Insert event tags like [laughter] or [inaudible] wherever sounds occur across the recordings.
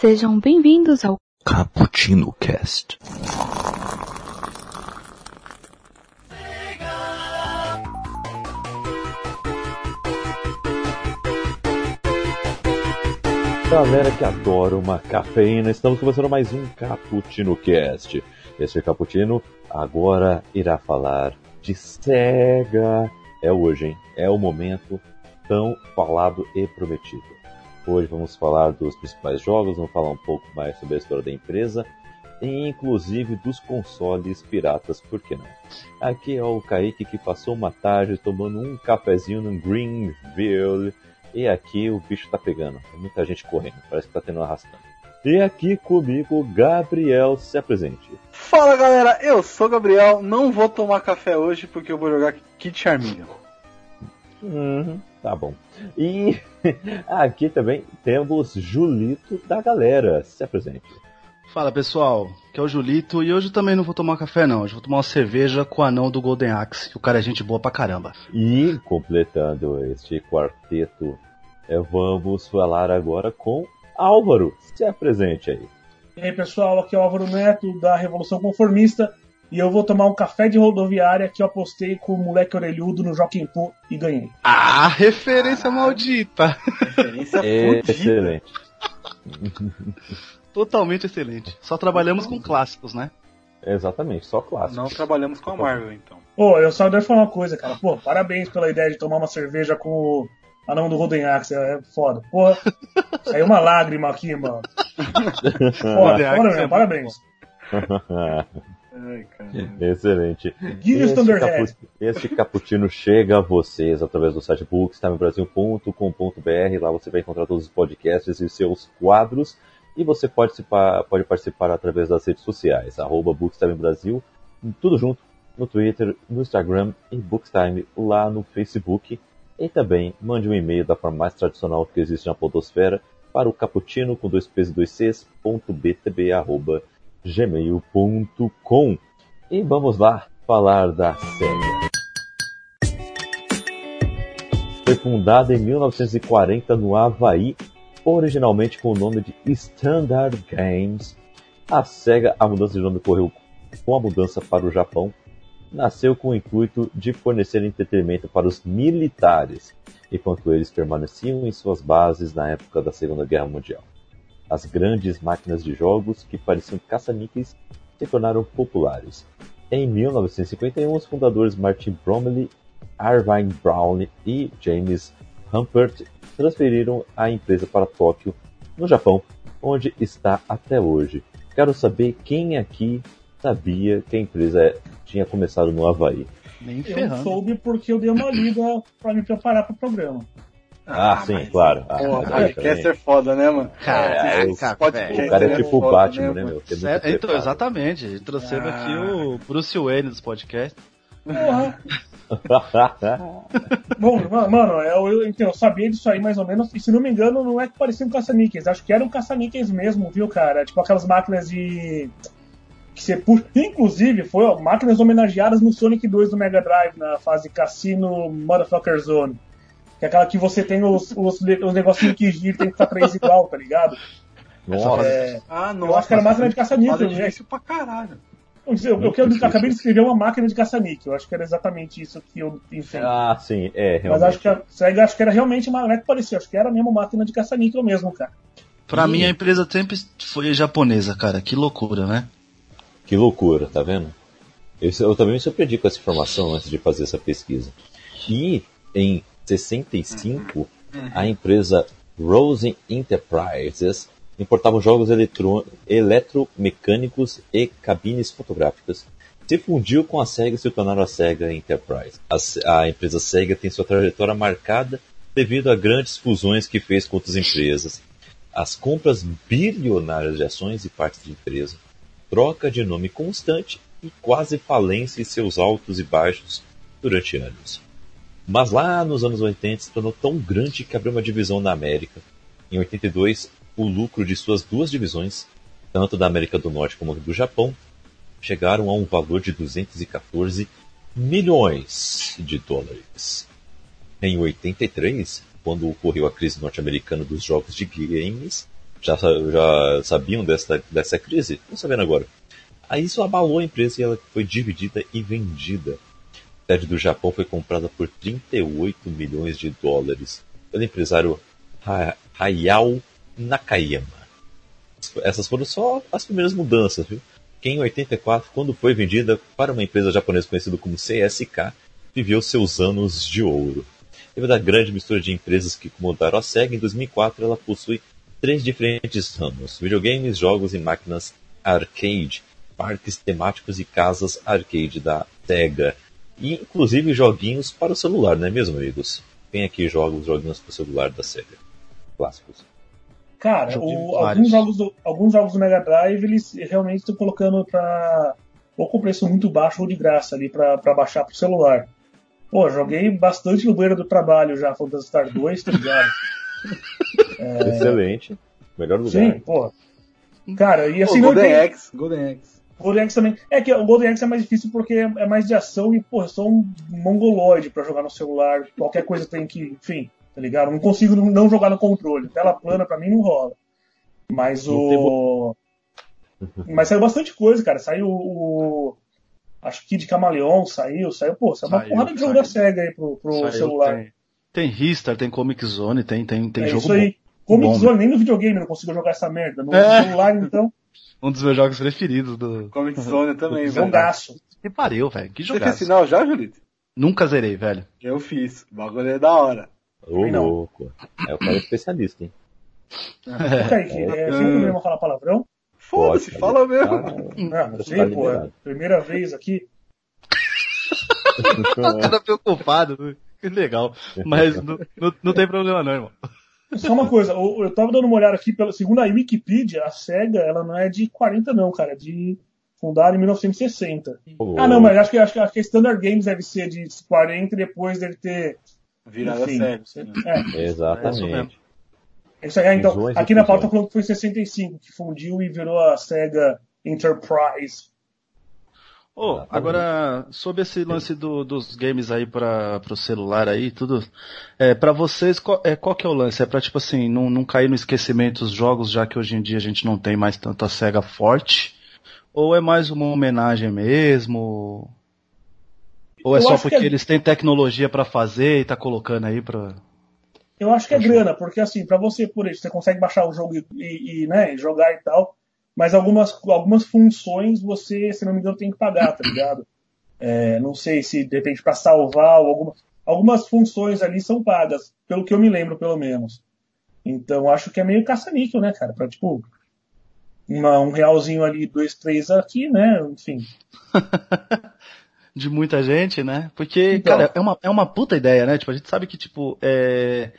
Sejam bem-vindos ao Cappuccino Cast. Galera que adora uma cafeína, estamos começando mais um Cappuccino Cast. Este Cappuccino agora irá falar de SEGA. É hoje, hein? É o momento tão falado e prometido. Hoje vamos falar dos principais jogos, vamos falar um pouco mais sobre a história da empresa e inclusive dos consoles piratas, por que não? Aqui é o Kaique que passou uma tarde tomando um cafezinho no Greenville e aqui o bicho tá pegando. Tem muita gente correndo, parece que tá tendo um arrastão. E aqui comigo, Gabriel, se apresente. Fala galera, eu sou o Gabriel, não vou tomar café hoje porque eu vou jogar Kit Charminho. Uhum, tá bom. E [laughs] aqui também temos Julito da galera, se apresente. Fala pessoal, que é o Julito e hoje eu também não vou tomar café não, hoje vou tomar uma cerveja com o anão do Golden Axe, que o cara é gente boa pra caramba. E completando este quarteto, é, vamos falar agora com Álvaro, se apresente aí. E aí pessoal, aqui é o Álvaro Neto da Revolução Conformista e eu vou tomar um café de rodoviária que eu apostei com o moleque orelhudo no Joaquim Pô e ganhei. Ah, referência maldita! Referência [laughs] fodida. Excelente. [laughs] Totalmente excelente. Só trabalhamos com clássicos, né? Exatamente, só clássico. Não trabalhamos com a Marvel então. Pô, eu só devo falar uma coisa, cara. Pô, parabéns pela ideia de tomar uma cerveja com o anão do Golden Axe. É foda. Porra, [laughs] saiu uma lágrima aqui, mano. Foda, foda é mesmo, muito parabéns. Ai. Excelente. Este Thunderhead. capu- Este cappuccino chega a vocês através do site bookstimebrasil.com.br. Lá você vai encontrar todos os podcasts e seus quadros. E você pode participar, pode participar através das redes sociais, arroba Bookstime Brasil, tudo junto, no Twitter, no Instagram e Bookstime lá no Facebook. E também mande um e-mail da forma mais tradicional que existe na podosfera para o cappuccino com dois p's e dois c's, ponto btb, arroba gmail.com. E vamos lá falar da SEGA. Foi fundada em 1940 no Havaí, originalmente com o nome de Standard Games. A SEGA, a mudança de nome ocorreu com a mudança para o Japão, nasceu com o intuito de fornecer entretenimento para os militares, enquanto eles permaneciam em suas bases na época da Segunda Guerra Mundial. As grandes máquinas de jogos, que pareciam caça-níqueis, se tornaram populares. Em 1951, os fundadores Martin Bromley, Irvine Brown e James Humpert transferiram a empresa para Tóquio, no Japão, onde está até hoje. Quero saber quem aqui sabia que a empresa tinha começado no Havaí. Nem Eu soube porque eu dei uma lida pra me preparar pro programa. Ah, sim, claro. Ah, Porra, mas aí podcast é foda, né, mano? É, o- Podcast O cara é é tipo o Batman, né, né, meu? Certo, então, exatamente. Trouxemos Ah. aqui o Bruce Wayne dos podcasts. Porra. [laughs] Bom, ma- mano, eu, eu, então, eu sabia disso aí mais ou menos, e se não me engano, não é que parecia um caça-níqueis, acho que eram caça-níqueis mesmo, viu, cara? Tipo aquelas máquinas de. que você puxa. Inclusive, foi ó, máquinas homenageadas no Sonic 2 do Mega Drive, na fase Cassino Motherfucker Zone. Que é aquela que você tem os, os, os negocinhos que giram, tem que ficar três igual, tá ligado? Nossa, É, Ah, eu acho que era máquina de caça-níquel, né? difícil pra caralho. Eu, eu, eu, eu acabei de escrever uma máquina de caça-níquel, eu acho que era exatamente isso que eu pensei. ah, sim, é, Mas realmente. acho que a acho que era realmente uma. Não é que parecia, acho que era mesmo máquina de caça-níquel mesmo, cara. Pra Ih. mim a empresa sempre foi japonesa, cara. Que loucura, né? Que loucura, tá vendo? Eu, eu também me surpreendi com essa informação antes de fazer essa pesquisa. E em 65, a empresa Rosen Enterprises importava jogos eletro- eletromecânicos e cabines fotográficas. Se fundiu com a SEGA e se tornaram a SEGA Enterprise. A, a empresa SEGA tem sua trajetória marcada devido a grandes fusões que fez com outras empresas, as compras bilionárias de ações e partes de empresa, troca de nome constante e quase falência em seus altos e baixos durante anos. Mas lá nos anos 80 se tornou tão grande que abriu uma divisão na América. Em 82, o lucro de suas duas divisões, tanto da América do Norte como do Japão, chegaram a um valor de 214 milhões de dólares. Em 83, quando ocorreu a crise norte-americana dos jogos de games, Já, já sabiam dessa, dessa crise? Estão sabendo agora. Aí isso abalou a empresa e ela foi dividida e vendida. Sede do Japão foi comprada por 38 milhões de dólares pelo empresário Hayao Nakayama. Essas foram só as primeiras mudanças, viu? Que em 84, quando foi vendida para uma empresa japonesa conhecida como CSK, viveu seus anos de ouro. Devido à grande mistura de empresas que comandaram a SEGA, em 2004 ela possui três diferentes ramos: videogames, jogos e máquinas arcade, parques temáticos e casas arcade da SEGA, e inclusive joguinhos para o celular, não é mesmo, amigos? Tem aqui jogos, joguinhos para o celular da SEGA, clássicos. Cara, o, alguns, jogos do, alguns jogos do Mega Drive eles realmente estão colocando para ou com preço muito baixo ou de graça ali para baixar pro celular. Pô, joguei bastante no banheiro do trabalho já, Phantasy Star 2, tá ligado? [laughs] é... Excelente. Melhor lugar. Sim, pô. Cara, e assim. Pô, Golden. X, Golden X. Golden X também. É que o Golden X é mais difícil porque é mais de ação e, pô, eu sou um mongoloide pra jogar no celular. Qualquer coisa tem que. Enfim, tá ligado? Não consigo não jogar no controle. Tela plana pra mim não rola. Mas o. [laughs] Mas saiu bastante coisa, cara. Saiu o. Acho que de Camaleon saiu, saiu, pô, saiu uma porrada de jogo da SEGA aí pro, pro saiu, celular. Tem, tem Ristar, tem Comic Zone, tem, tem, tem é jogo isso aí. Bom. Comic bom, Zone, nem no videogame eu não consigo jogar essa merda. No é. celular, então. Um dos meus jogos preferidos do. Comic Zone [laughs] também, velho. Jogaço. Que pariu, velho. Que jogaço. Você fez sinal já, Julito? Nunca zerei, velho. Eu fiz. O bagulho é da hora. Ô, louco. É o cara especialista, hein? É. Kaique, é, é, sem problema falar palavrão? Foda-se, fala mesmo. Tá, não, não sei, pô. É primeira vez aqui. [laughs] o cara preocupado. Que legal. Mas não, não, não, tem problema não, irmão. Só uma coisa, eu, eu tava dando uma olhada aqui, pela, segundo a Wikipedia, a SEGA, ela não é de 40 não, cara, é de fundada em 1960. Oh. Ah não, mas acho que, acho, que, acho que a Standard Games deve ser de 40 e depois deve ter... Virada SEGA. É. Exatamente. É isso aí, então, aqui na pauta falou que foi 65, que fundiu e virou a SEGA Enterprise. Oh, agora, sobre esse lance do, dos games aí para o celular aí, tudo, é, para vocês, qual, é, qual que é o lance? É para tipo assim, não, não cair no esquecimento os jogos, já que hoje em dia a gente não tem mais tanta SEGA forte? Ou é mais uma homenagem mesmo? Ou é Eu só porque é... eles têm tecnologia para fazer e tá colocando aí pra... Eu acho que é grana, porque assim, para você, por isso, você consegue baixar o jogo e, e, e né, jogar e tal, mas algumas, algumas funções você, se não me engano, tem que pagar, tá ligado? É, não sei se de repente para salvar ou alguma, algumas funções ali são pagas, pelo que eu me lembro, pelo menos. Então acho que é meio caça-níquel, né, cara? Pra tipo, uma, um realzinho ali, dois, três aqui, né? Enfim. [laughs] de muita gente, né? Porque, então, cara, é uma, é uma puta ideia, né? Tipo, a gente sabe que, tipo, é...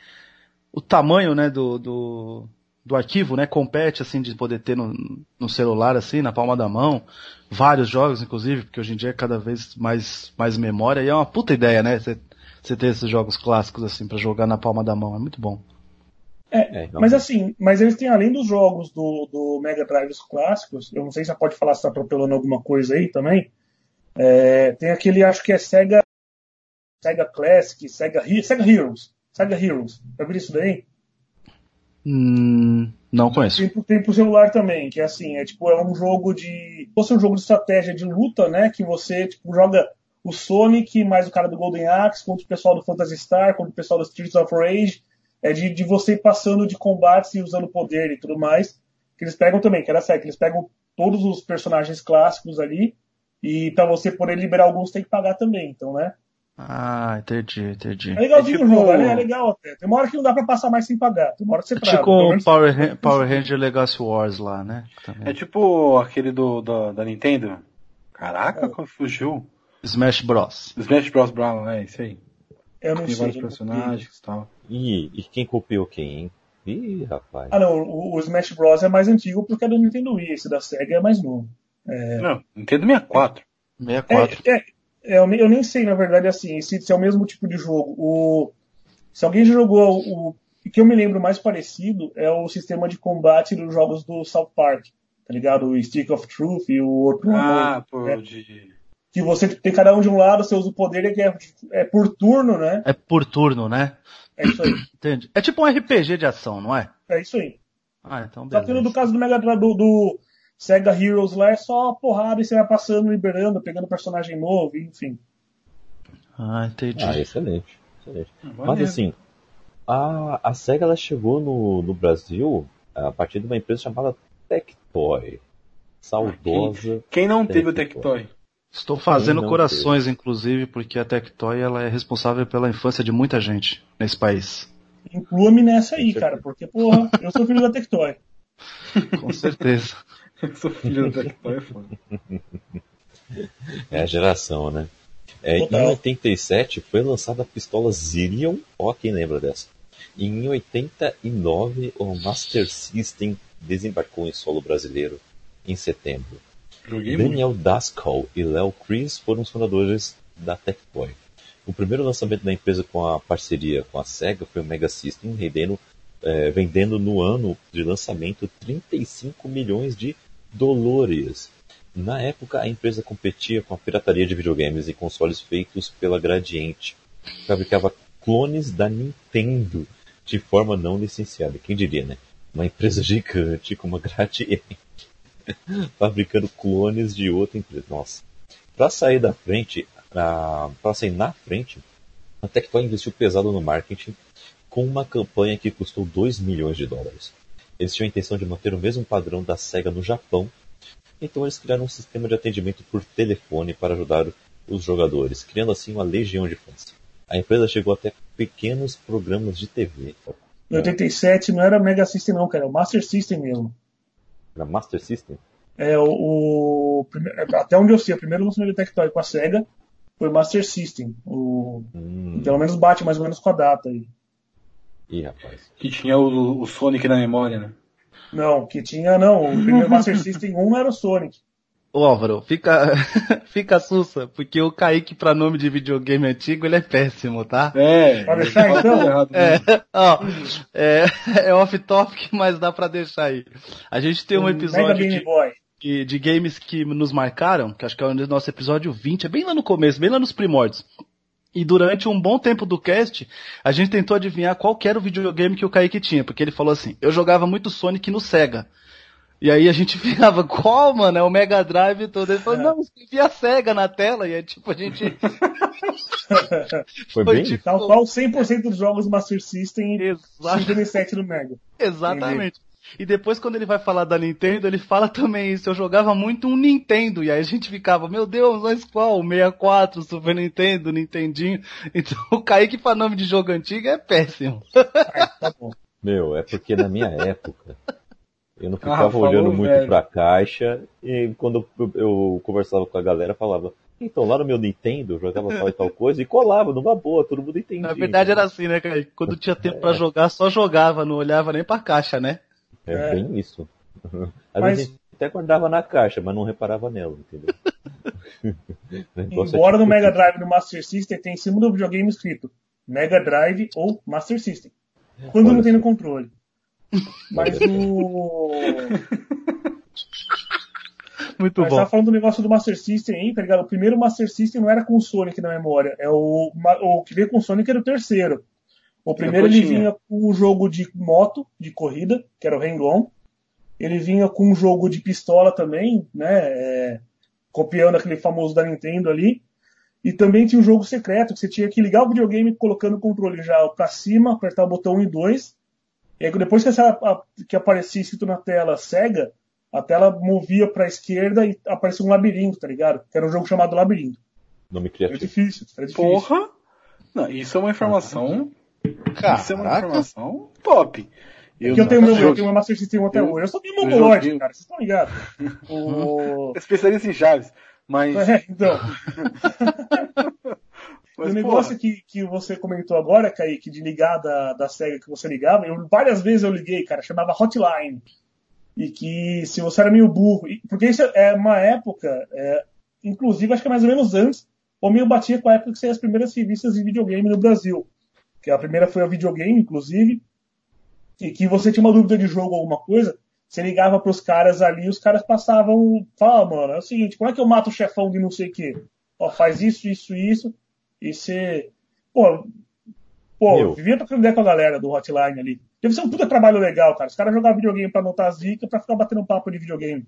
o tamanho, né, do, do, do arquivo, né, compete, assim, de poder ter no, no celular, assim, na palma da mão, vários jogos, inclusive, porque hoje em dia é cada vez mais, mais memória, e é uma puta ideia, né, você ter esses jogos clássicos, assim, para jogar na palma da mão, é muito bom. É, é mas assim, mas eles têm além dos jogos do, do Mega Drive clássicos, eu não sei se você pode falar se tá atropelando alguma coisa aí também, é, tem aquele, acho que é Sega, Sega Classic, Sega, Sega Heroes, Sega Heroes, já viu isso daí? Hum, não conheço. Tem, tem pro celular também, que é assim, é tipo, é um jogo de. Fosse um jogo de estratégia de luta, né? Que você tipo, joga o Sonic mais o cara do Golden Axe contra o pessoal do Phantasy Star, contra o pessoal do Streets of Rage. É de, de você passando de combates e usando poder e tudo mais. Que eles pegam também, que era certo, eles pegam todos os personagens clássicos ali. E para você poder liberar alguns tem que pagar também, então, né? Ah, entendi, entendi. É legalzinho é tipo... o jogo, é legal até. Tem uma hora que não dá pra passar mais sem pagar. Tem uma hora que você é Tipo o Power, Power Ranger Legacy Wars lá, né? Também. É tipo aquele do, do da Nintendo. Caraca, é. fugiu. Smash Bros. Smash Bros. Brown, é isso aí. Eu não Tem sei. vários personagens e tal. Ih, e quem copiou quem, hein? Ih, rapaz. Ah não, o, o, Smash Bros. é mais antigo porque é do Nintendo Wii, esse da SEGA é mais novo. É... Não, Nintendo 64. 64. É, é, é, eu, nem, eu, nem, sei, na verdade, assim, se, se, é o mesmo tipo de jogo. O, se alguém jogou o, o que eu me lembro mais parecido é o sistema de combate dos jogos do South Park, tá ligado? O Stick of Truth e o outro. Ah, pô, né? de... Que você tem cada um de um lado, você usa o poder e é, é por turno, né? É por turno, né? É isso aí. [coughs] Entendi. É tipo um RPG de ação, não é? É isso aí. Ah, então Só que beleza. no caso do Mega Drive do, do Sega Heroes lá é só porrada e você vai passando, liberando, pegando personagem novo, enfim. Ah, entendi. Ah, excelente. excelente. Mas Maneiro. assim, a, a SEGA ela chegou no, no Brasil a partir de uma empresa chamada Tectoy. Saudosa. Quem não teve o Tectoy. Estou fazendo corações, inclusive, porque a Tectoy ela é responsável pela infância de muita gente nesse país. Inclua-me nessa aí, cara, porque, porra, eu sou filho da Tectoy. [laughs] Com certeza. Eu sou filho do Tectoy, é foda. É a geração, né? É, em Total. 87 foi lançada a pistola Zillion, ó quem lembra dessa. E em 89 o Master System desembarcou em solo brasileiro em setembro. Joguei muito. Daniel Daskal e Léo Chris foram os fundadores da Tectoy. O primeiro lançamento da empresa com a parceria com a SEGA foi o Mega System, rendendo, eh, vendendo no ano de lançamento 35 milhões de dólares. Na época, a empresa competia com a pirataria de videogames e consoles feitos pela Gradiente. Fabricava clones da Nintendo de forma não licenciada. Quem diria, né? Uma empresa [laughs] gigante como a Gradiente [laughs] fabricando clones de outra empresa. Nossa. Para sair da frente, para sair na frente, a Tectoy investiu pesado no marketing com uma campanha que custou 2 milhões de dólares. Eles tinham a intenção de manter o mesmo padrão da SEGA no Japão, então eles criaram um sistema de atendimento por telefone para ajudar os jogadores, criando assim uma legião de fãs. A empresa chegou até pequenos programas de TV. Em 87 não era Mega System não, cara, é o Master System mesmo. Na Master System? É o, o prime- até onde eu sei, o primeiro lançamento da Tectoy com a Sega foi Master System. O, Hum, Pelo menos bate mais ou menos com a data aí. Ih, rapaz. Que tinha o, o Sonic na memória, né? Não, que tinha não, o primeiro [laughs] Master System 1 era o Sonic. Ô Álvaro, fica, [laughs] fica sussa, porque o Kaique pra nome de videogame antigo ele é péssimo, tá? É. Pode deixar, então? errado É, [laughs] ó, é, é off-topic, mas dá pra deixar aí. A gente tem um Mega episódio de, de, de games que nos marcaram, que acho que é o nosso episódio 20, é bem lá no começo, bem lá nos primórdios. E durante um bom tempo do cast, a gente tentou adivinhar qual que era o videogame que o Kaique tinha, porque ele falou assim, eu jogava muito Sonic no Sega. E aí a gente [laughs] ficava, qual, mano? É o Mega Drive e tudo. Ele falou, É. não, escrevia Sega na tela. E aí, tipo, a gente... Foi [laughs] Foi bem? tipo- Tal qual 100% dos jogos Master System e Exato. 57 no Mega. Exatamente. E depois, quando ele vai falar da Nintendo, ele fala também isso. Eu jogava muito um Nintendo. E aí a gente ficava, meu Deus, mas qual? 64, Super Nintendo, Nintendinho. [laughs] Então o Kaique pra nome de jogo antigo é péssimo. Tá bom. Meu, é porque na minha época eu não Ah, ficava falou, olhando muito velho. pra caixa e quando eu, conversava com a galera falava, então lá no meu Nintendo eu jogava tal e tal coisa e colava numa boa, todo mundo entendia. Na verdade era assim, né, Kaique? Quando tinha tempo pra jogar, só jogava, não olhava nem pra caixa, né? É, É. bem isso. Às Mas- vezes a gente até guardava na caixa, mas não reparava nela, entendeu? [laughs] É Embora no tipo Mega. Drive e no Master System tem em cima do videogame escrito Mega Drive ou Master System. Quando Olha não tem no controle. Mas o. [laughs] Muito Mas bom. tava falando do negócio do Master System aí, tá ligado? O primeiro Master System não era com o Sonic na memória. É o, o que veio com o Sonic era o terceiro. O primeiro ele tinha. vinha com o jogo de moto, de corrida, que era o Hang-On. Ele vinha com um jogo de pistola também, né? é, copiando aquele famoso da Nintendo ali. E também tinha um jogo secreto, que você tinha que ligar o videogame colocando o controle já pra cima, apertar o botão 1 e 2. E aí depois que, essa, a- que aparecia escrito na tela Sega, a tela movia pra esquerda e aparecia um labirinto, tá ligado? Que era um jogo chamado Labirinto. Nome Era criativo. difícil, era difícil. Porra! Não, isso é uma informação. Isso é uma Caraca. informação top. Porque eu tenho meu, eu tenho meu Master System até eu- hoje. Eu eu mongolóide, joguei- cara, vocês estão ligados? [laughs] O... [laughs] especialista em chaves. Mas, É, então, [laughs] mas o negócio que, que você comentou agora, Kaique, de ligar da, da SEGA que você ligava, eu, várias vezes eu liguei, cara, chamava Hotline. E que se você era meio burro, porque isso é uma época, é, inclusive acho que é mais ou menos antes, ou meio batia com a época que saíam as primeiras revistas de videogame no Brasil. Que a primeira foi a videogame, inclusive, e que você tinha uma dúvida de jogo ou alguma coisa, você ligava pros caras ali, os caras passavam, fala, mano, é o seguinte, como é que eu mato o chefão de não sei o quê? Ó, faz isso, isso, isso, e você, pô, Pô, Meu. vivia trocando ideia com a galera do Hotline ali. Deve ser um puta trabalho legal, cara. Os caras jogavam videogame pra anotar as dicas pra ficar batendo papo de videogame.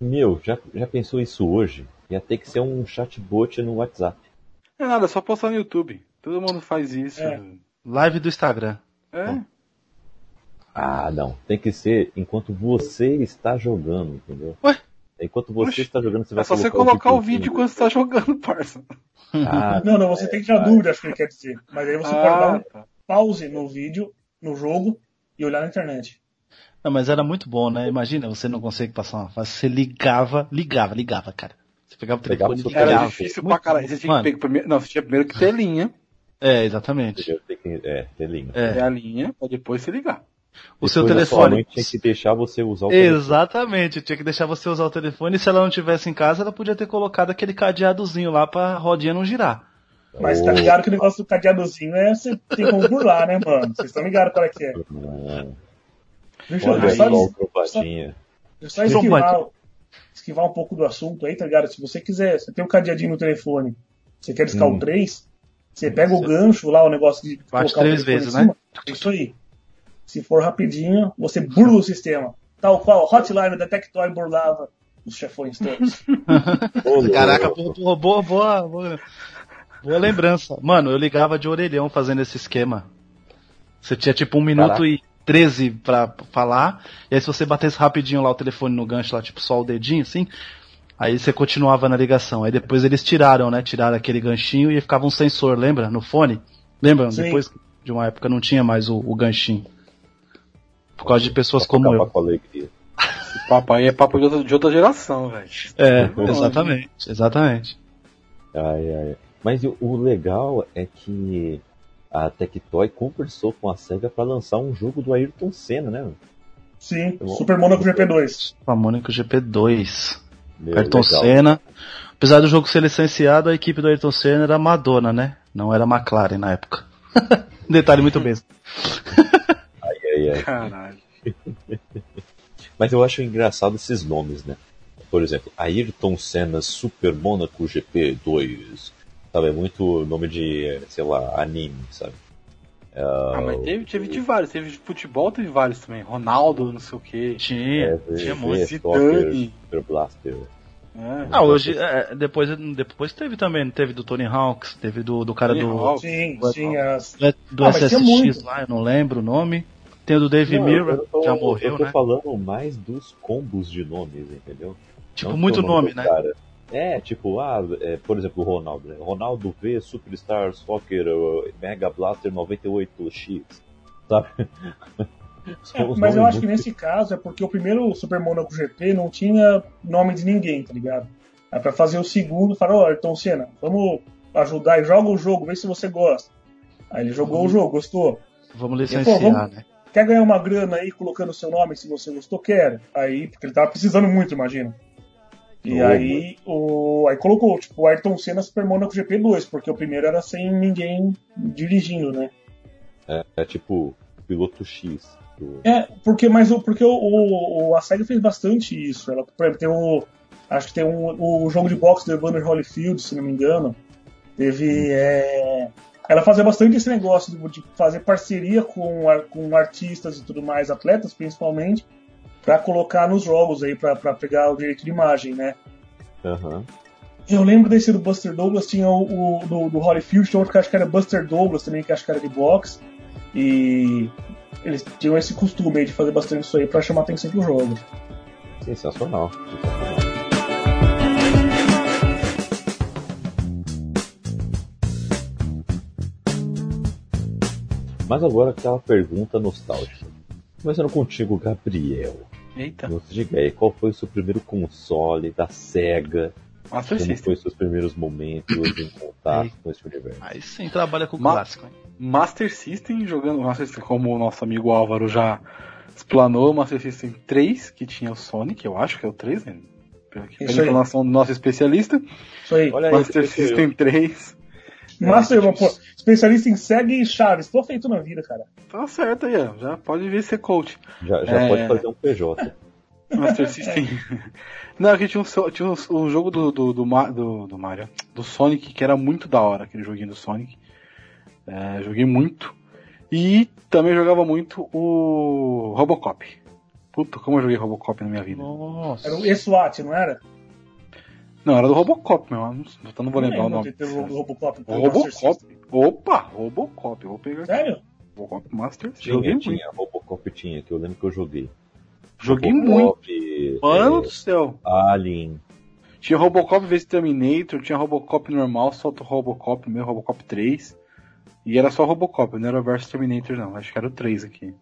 Meu, já, já pensou isso hoje? Ia ter que ser um chatbot no WhatsApp. É nada, é só postar no YouTube. Todo mundo faz isso. É. Live do Instagram. É. Ah, não. Tem que ser enquanto você está jogando, entendeu? Ué? Enquanto você Oxe, está jogando, você vai É só você colocar o vídeo vídeo. quando você tá jogando, parça. Ah, [laughs] Não, não, você tem que tirar dúvida, acho que ele quer dizer. Mas aí você pode dar Ah, um tá. pause no vídeo, no jogo, e olhar na internet. Não, mas era muito bom, né? Imagina, você não consegue passar uma fase, você ligava, ligava, ligava, cara. Você pegava o Pegava telefone e o seu Era ligava. difícil Muito pra caralho. bom. Você tinha que pegar primeiro. Não, você tinha primeiro que ter linha. É, exatamente. eu tenho que- é, ter linha. É É. a linha, pra depois você ligar. O seu Depois telefone. tinha que deixar você usar o telefone. Exatamente, tinha que deixar você usar o telefone e se ela não tivesse em casa, ela podia ter colocado aquele cadeadozinho lá pra rodinha não girar. Mas tá ligado que o negócio do cadeadozinho é você tem como burlar, né, mano? Vocês estão ligados é que é. Deixa eu Olha só, só o eu só esquivar, esquivar um pouco do assunto aí, tá ligado? Se você quiser, você tem um cadeadinho no telefone, você quer discar Hum. o 3, você pega o gancho lá, o negócio de Bate colocar o três telefone vezes, em cima, Isso aí. Se for rapidinho, você burla o sistema. Tal qual o Hotline da Tectoy burlava os chefões todos. [laughs] Caraca, boa, boa, boa, boa, boa lembrança. Mano, eu ligava de orelhão fazendo esse esquema. Você tinha tipo um minuto Caraca. e 13 pra falar, e aí se você batesse rapidinho lá o telefone no gancho lá, tipo só o dedinho assim, aí você continuava na ligação. Aí depois eles tiraram, né? Tiraram aquele ganchinho e ficava um sensor, lembra? No fone? Lembra? Sim. Depois de uma época não tinha mais o, o ganchinho. Por causa de pessoas como eu. com alegria. Esse papo aí é papo de outra, de outra geração, velho. É, exatamente, exatamente. Ai, ai. Mas o, o legal é que a Tectoy conversou com a SEGA para lançar um jogo do Ayrton Senna, né? Sim, Bom. Super Monaco GP2. A Mônica GP2. Meu, Ayrton legal. Senna. Apesar do jogo ser licenciado, a equipe do Ayrton Senna era Madonna, né? Não era McLaren na época. [laughs] Detalhe muito besta. Ai, ai. Caralho. [laughs] Mas eu acho engraçado esses nomes, né? Por exemplo, Ayrton Senna Super Monaco GP2. Sabe, é muito nome de, sei lá, anime, sabe? Ah, mas teve, teve de vários. Teve de futebol, teve vários também. Ronaldo, não sei o que. Tinha, tinha muito. Zidane. Super Blaster. É. Ah, hoje, é, depois, depois teve também, teve do Tony Hawks, teve do, do cara Tony do, Hawk. Sim, Vai sim. As... do Ah, SSX muito. lá, eu não lembro o nome. Tem o do Dave Mirra, já morreu, Eu tô né? falando mais dos combos de nomes, entendeu? Tipo, Não muito do nome, do né? cara. É, tipo, ah, é, por exemplo, o Ronaldo, né? Ronaldo V Superstar Soccer Mega Blaster 98X, sabe? É, mas eu acho que nesse caso é porque o primeiro Super Monaco GP não tinha nome de ninguém, tá ligado? É pra fazer o segundo, falar, ó, Ayrton Senna, vamos ajudar e joga o jogo, vê se você gosta. Aí ele jogou o jogo, gostou. Vamos pô, licenciar, vamos- né? Quer ganhar uma grana aí colocando seu nome se você gostou? Quero. Aí, porque ele tava precisando muito, imagina. E Oh, aí, o, aí colocou, tipo, o Ayrton Senna Super Monaco GP2, porque o primeiro era sem ninguém dirigindo, né? É, é tipo piloto X. do- É, porque, mas porque o, o, a SEGA fez bastante isso. Ela, por exemplo, tem o. Acho que tem um, o jogo de boxe do Evander Holyfield, se não me engano. Teve. é, ela fazia bastante esse negócio de, de fazer parceria com, com artistas e tudo mais, atletas principalmente, pra colocar nos jogos aí, pra, pra pegar o direito de imagem, né? Aham. Eu lembro desse do Buster Douglas, tinha o, o do, do Holyfield, tinha outro que acho que era Buster Douglas também, que acho que era de boxe. E eles tinham esse costume aí de fazer bastante isso aí pra chamar atenção pro jogo. Sensacional. sensacional. Mas agora aquela pergunta nostálgica. Começando contigo, Gabriel. Eita, Nos diga aí, qual foi o seu primeiro console da SEGA? Master Como System. foi os seus primeiros momentos em contato com esse universo? Aí sim trabalha com o Ma- clássico, hein? Master System jogando Master System, como o nosso amigo Álvaro já explanou, Master System 3, que tinha o Sonic, eu acho que é o 3, né? Pela informação do nosso especialista. Isso aí. Olha aí, Master. System 3. Master, É, pô, especialista em SEG e Chaves. Tô feito na vida, cara. Tá certo aí. Já pode vir ser coach. Já, já É. pode fazer um PJ. [laughs] Master System. Não, aqui tinha um, tinha um, um jogo do, do, do, do, do Mario, do Sonic, que era muito da hora, aquele joguinho do Sonic. É, joguei muito. E também jogava muito o Robocop. Puta, como eu joguei Robocop na minha vida. Nossa. Era o E-SWAT, não era? Não, era do Robocop, meu. Eu não, eu não vou lembrar o lembro nome. de ter o Robocop. O Master Robocop. Opa, Robocop. Eu vou pegar. Sério? Robocop Master. Tinha, Joguei muito. tinha, Robocop tinha, que eu lembro que eu joguei. Joguei muito. Robocop, Mano é, do céu. Alien. Tinha Robocop vs Terminator, tinha Robocop normal, só o Robocop mesmo, Robocop 3. E era só Robocop, não era vs Terminator não, acho que era o 3 aqui.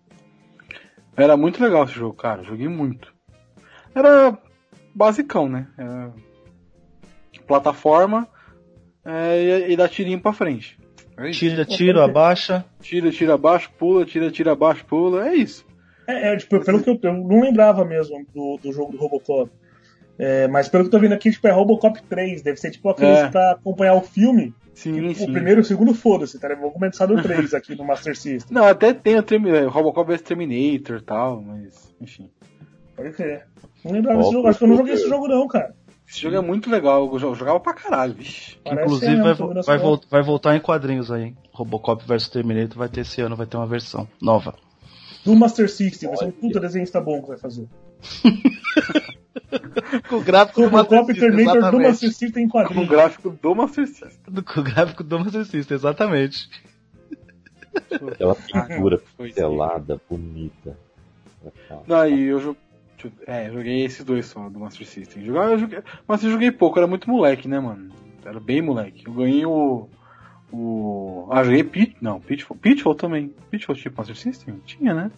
Era muito legal esse jogo, cara, joguei muito. Era basicão, né? Era plataforma é, e, e dá tirinho pra frente. É. Tira, tiro, abaixa. Tira, tira abaixo, pula, tira, tira abaixo, pula, é isso. É, é, tipo, pelo que eu, eu não lembrava mesmo do, do jogo do Robocop. É, mas pelo que eu tô vendo aqui, tipo, é Robocop 3. Deve ser tipo aqueles É. pra acompanhar o filme. Sim, o sim. primeiro e o segundo, foda-se, tá? Vou começar do 3 [laughs] aqui no Master System. Não, até tem o Termi- Robocop vs Terminator e tal, mas enfim. Pode crer. Não lembrava desse jogo. Acho que eu não joguei esse jogo, não, cara. Esse jogo é muito legal, eu jo- jogava pra caralho, Parece inclusive mesmo, vai, vai, vol- vai voltar em quadrinhos aí. hein? Robocop vs Terminator vai ter esse ano, vai ter uma versão nova. Do Master System. Vai ser um puta desenhista bom que vai fazer. [laughs] Com o gráfico Robocop e Terminator do Master System em Com o quadrinhos. gráfico do Master System. [laughs] Com o gráfico do Master System, exatamente. Aquela pintura Pois é. pelada, bonita. Daí eu jo- deixa eu- é, joguei esses dois só do Master System. Jogar, eu joguei, mas eu joguei pouco, era muito moleque, né, mano? Era bem moleque. Eu ganhei o. O. Ah, joguei Pit. Não, Pitfall. Pitfall também. Pitfall tipo Master System? Tinha, né?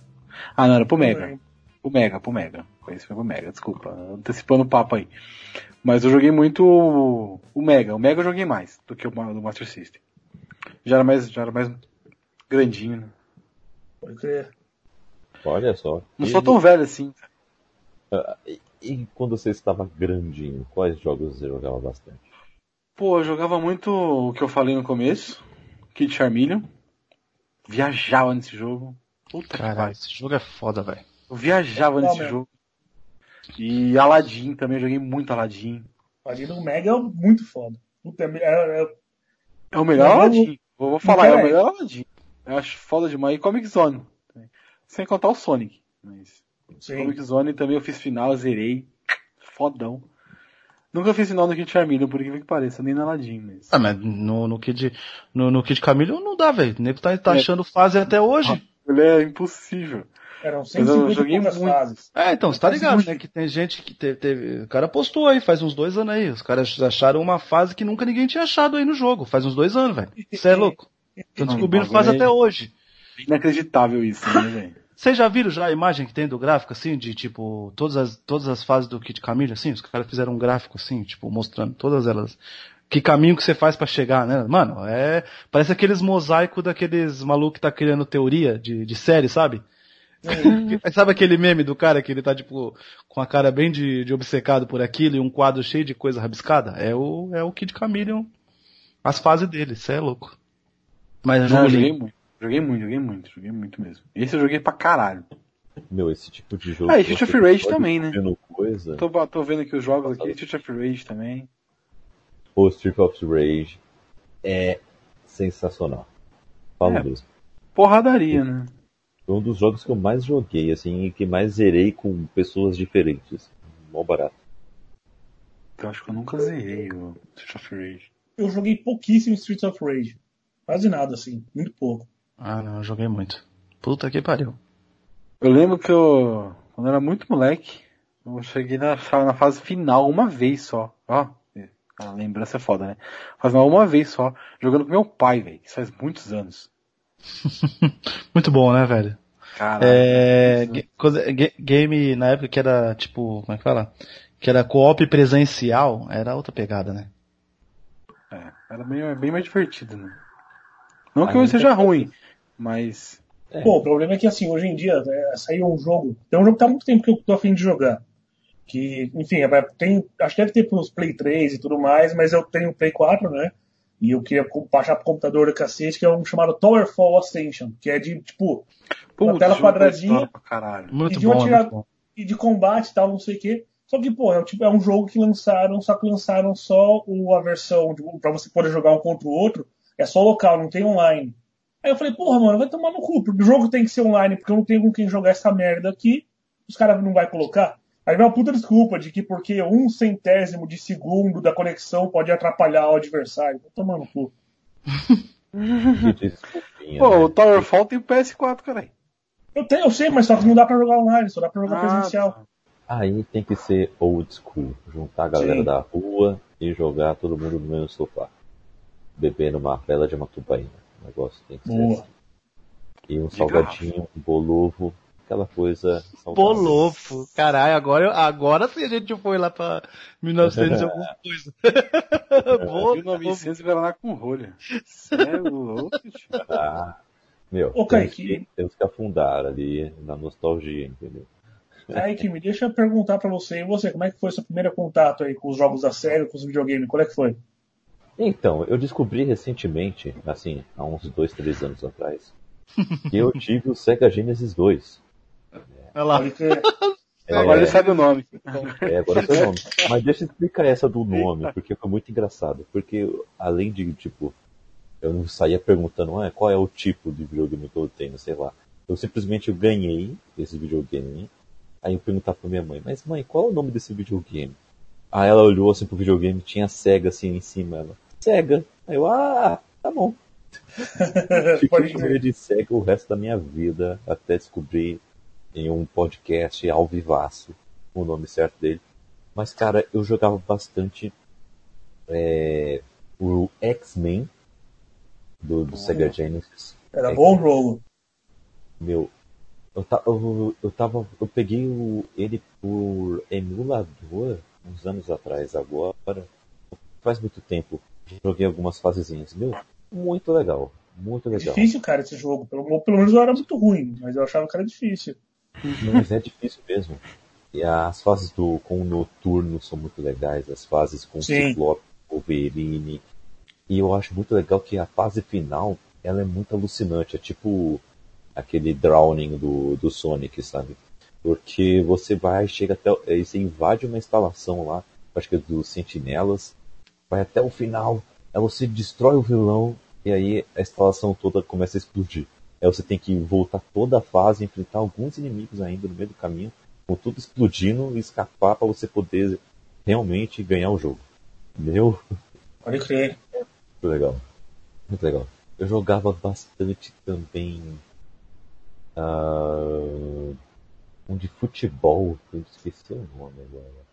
Ah, não, era pro Mega. Pro Mega, pro Mega. Conheci foi pro Mega, desculpa. Antecipando o papo aí. Mas eu joguei muito o, o Mega. O Mega eu joguei mais do que o do Master System. Já era mais, já era mais grandinho, né? Pode crer. Olha só. Não sou tão velho assim. E, e quando você estava grandinho, quais jogos você jogava bastante? Pô, eu jogava muito o que eu falei no começo, Kid Charmeleon. Viajava nesse jogo. Puta que Caralho, pariu. esse jogo é foda, velho. Eu viajava Legal nesse mesmo. jogo. E Aladdin também, eu joguei muito Aladdin. Ali no Mega é muito foda. Puta, é, é, é- É o melhor Não, Aladdin. Vou, vou falar, é o peraí. melhor Aladdin. Eu acho foda demais. E Comic Zone. também. Sem contar o Sonic. Mas sim. Comic Zone também eu fiz final, zerei. Fodão. Nunca fiz final no Kid Charmeleon, por incrível que pareça, nem no Aladdin, mas... Ah, mas no, no Kid, no, no Kid Camilo não dá, velho. O nego tá, tá É. achando fase até hoje. Ele é impossível. Eram eu 150 joguei e poucas muito. fases. É, então, você tá ligado, né? Que tem gente que teve, teve- O cara postou aí, faz uns dois anos aí. Os caras acharam uma fase que nunca ninguém tinha achado aí no jogo. Faz uns dois anos, velho. [laughs] Você é louco? Tô Não, descobrindo fase até hoje. Inacreditável isso, né, velho? Vocês já viram já a imagem que tem do gráfico, assim, de tipo, todas as, todas as fases do Kid Camille, assim? Os caras fizeram um gráfico, assim, tipo, mostrando todas elas. Que caminho que você faz pra chegar, né? Mano, é. Parece aqueles mosaicos daqueles malucos que tá criando teoria de, de série, sabe? Que- [laughs] Sabe aquele meme do cara que ele tá, tipo, com a cara bem de, de obcecado por aquilo e um quadro cheio de coisa rabiscada? É o, é o Kid Chameleon. As fases dele, cê é louco. Mas é Não, jogo eu joguei lindo. Joguei muito, joguei muito, joguei muito mesmo. Esse eu joguei pra caralho. Meu, esse tipo de jogo. Ah, e Street of Rage também, né? Coisa, Tô, tô vendo aqui os jogos aqui, Street of Rage também. o Street of Rage é sensacional. Falo É. mesmo. Porradaria, né? Foi um dos jogos que eu mais joguei, assim, e que mais zerei com pessoas diferentes. Mó barato. Eu acho que eu nunca zerei o Street of Rage. Eu joguei pouquíssimo Streets of Rage. Quase nada, assim. Muito pouco. Ah, não, eu joguei muito. Puta que pariu. Eu lembro que eu, quando eu era muito moleque, eu cheguei na, na fase final uma vez só. Ó, a lembrança é foda, né? Final uma vez só, jogando com meu pai, velho. Isso faz muitos anos. [laughs] Muito bom, né, velho? Caralho. É, game na época que era tipo, como é que fala? Que era co-op presencial, era outra pegada, né? É, era bem, bem mais divertido, né? Não que Ainda hoje seja ruim, mas. É. Pô, o problema é que assim, hoje em dia, é, saiu um jogo. Tem um jogo que tá há muito tempo que eu tô afim de jogar. Que, enfim, é, tem. Acho que deve ter pros Play 3 e tudo mais, mas eu tenho Play 4, né? E eu queria baixar pro computador da cacete, que é um chamado Towerfall Ascension, que é de, tipo, Putz, tela jogo quadradinha. Muito E de bom, uma tira- muito bom. e de combate e tal, não sei o quê. Só que, pô, é, tipo, é um jogo que lançaram, só que lançaram só o, a versão de, pra você poder jogar um contra o outro, é só local, não tem online. Aí eu falei, porra, mano, vai tomar no cu. O jogo tem que ser online, porque eu não tenho com quem jogar essa merda aqui. Os caras não vai colocar. Aí vem uma puta desculpa de que porque um centésimo de segundo da conexão pode atrapalhar o adversário. Vai tomar no cu. [laughs] Desculpinha, Pô, né? o Towerfall tem PS4, cara. Eu, tenho, eu sei, mas só que não dá pra jogar online, só dá pra jogar presencial. Aí tem que ser old school. Juntar a galera Sim. da rua e jogar todo mundo no mesmo sofá. Bebendo uma vela de uma tubaína. O negócio tem que ser Boa. assim. E um De salgadinho, um bolovo, aquela coisa saudável. Bolofo. Caralho, agora, agora sim a gente foi lá pra 1900 e [laughs] alguma coisa. Bolofo. 1900 Guaraná com rolha. É [laughs] louco, tio. Ah, meu, Ô, temos, Kaique. que, temos que afundar ali na nostalgia, entendeu? Aí, me deixa eu perguntar pra você, e você, como é que foi seu primeiro contato aí com os jogos da série, com os videogames? Qual é que foi? Então, eu descobri recentemente, assim, há uns dois, três anos atrás, [laughs] que eu tive o Sega Genesis 2. Olha lá. Crer. Agora ele sabe o nome. É, agora é seu nome. Mas deixa eu explicar essa do nome, porque foi muito engraçado. Porque além de, tipo, eu não saía perguntando ah, qual é o tipo de videogame que eu tenho, sei lá. Eu simplesmente ganhei esse videogame. Aí eu perguntava pra minha mãe, mas mãe, qual é o nome desse videogame? Aí ela olhou assim pro videogame, tinha Sega assim em cima. Ela, Sega. Aí eu, ah, tá bom. [laughs] Fiquei Pode com crer. medo de Sega o resto da minha vida, até descobrir em um podcast ao vivaço o nome certo dele. Mas, cara, eu jogava bastante é, o X-Men do, do Sega Genesis. Era bom o jogo. Meu, eu, ta, eu, eu tava. Eu peguei o, ele por emulador uns anos atrás agora. Faz muito tempo. Joguei algumas fasezinhas. Meu, muito legal. Muito legal. Difícil, cara, esse jogo. Pelo, pelo menos eu era muito ruim, mas eu achava que era difícil. Mas é difícil mesmo. E as fases do com o noturno são muito legais, as fases com Sim. Ciclope, Wolverine. E eu acho muito legal que a fase final, ela é muito alucinante, é tipo aquele drowning do, do Sonic, sabe? Porque você vai, chega até, você invade uma instalação lá, acho que é dos sentinelas, vai até o final, aí você destrói o vilão, e aí a instalação toda começa a explodir. Aí você tem que voltar toda a fase, enfrentar alguns inimigos ainda no meio do caminho, com tudo explodindo e escapar para você poder realmente ganhar o jogo. Meu, Pode crer. muito legal. Muito legal. Eu jogava bastante também. ah, um de futebol, eu esqueci o nome agora.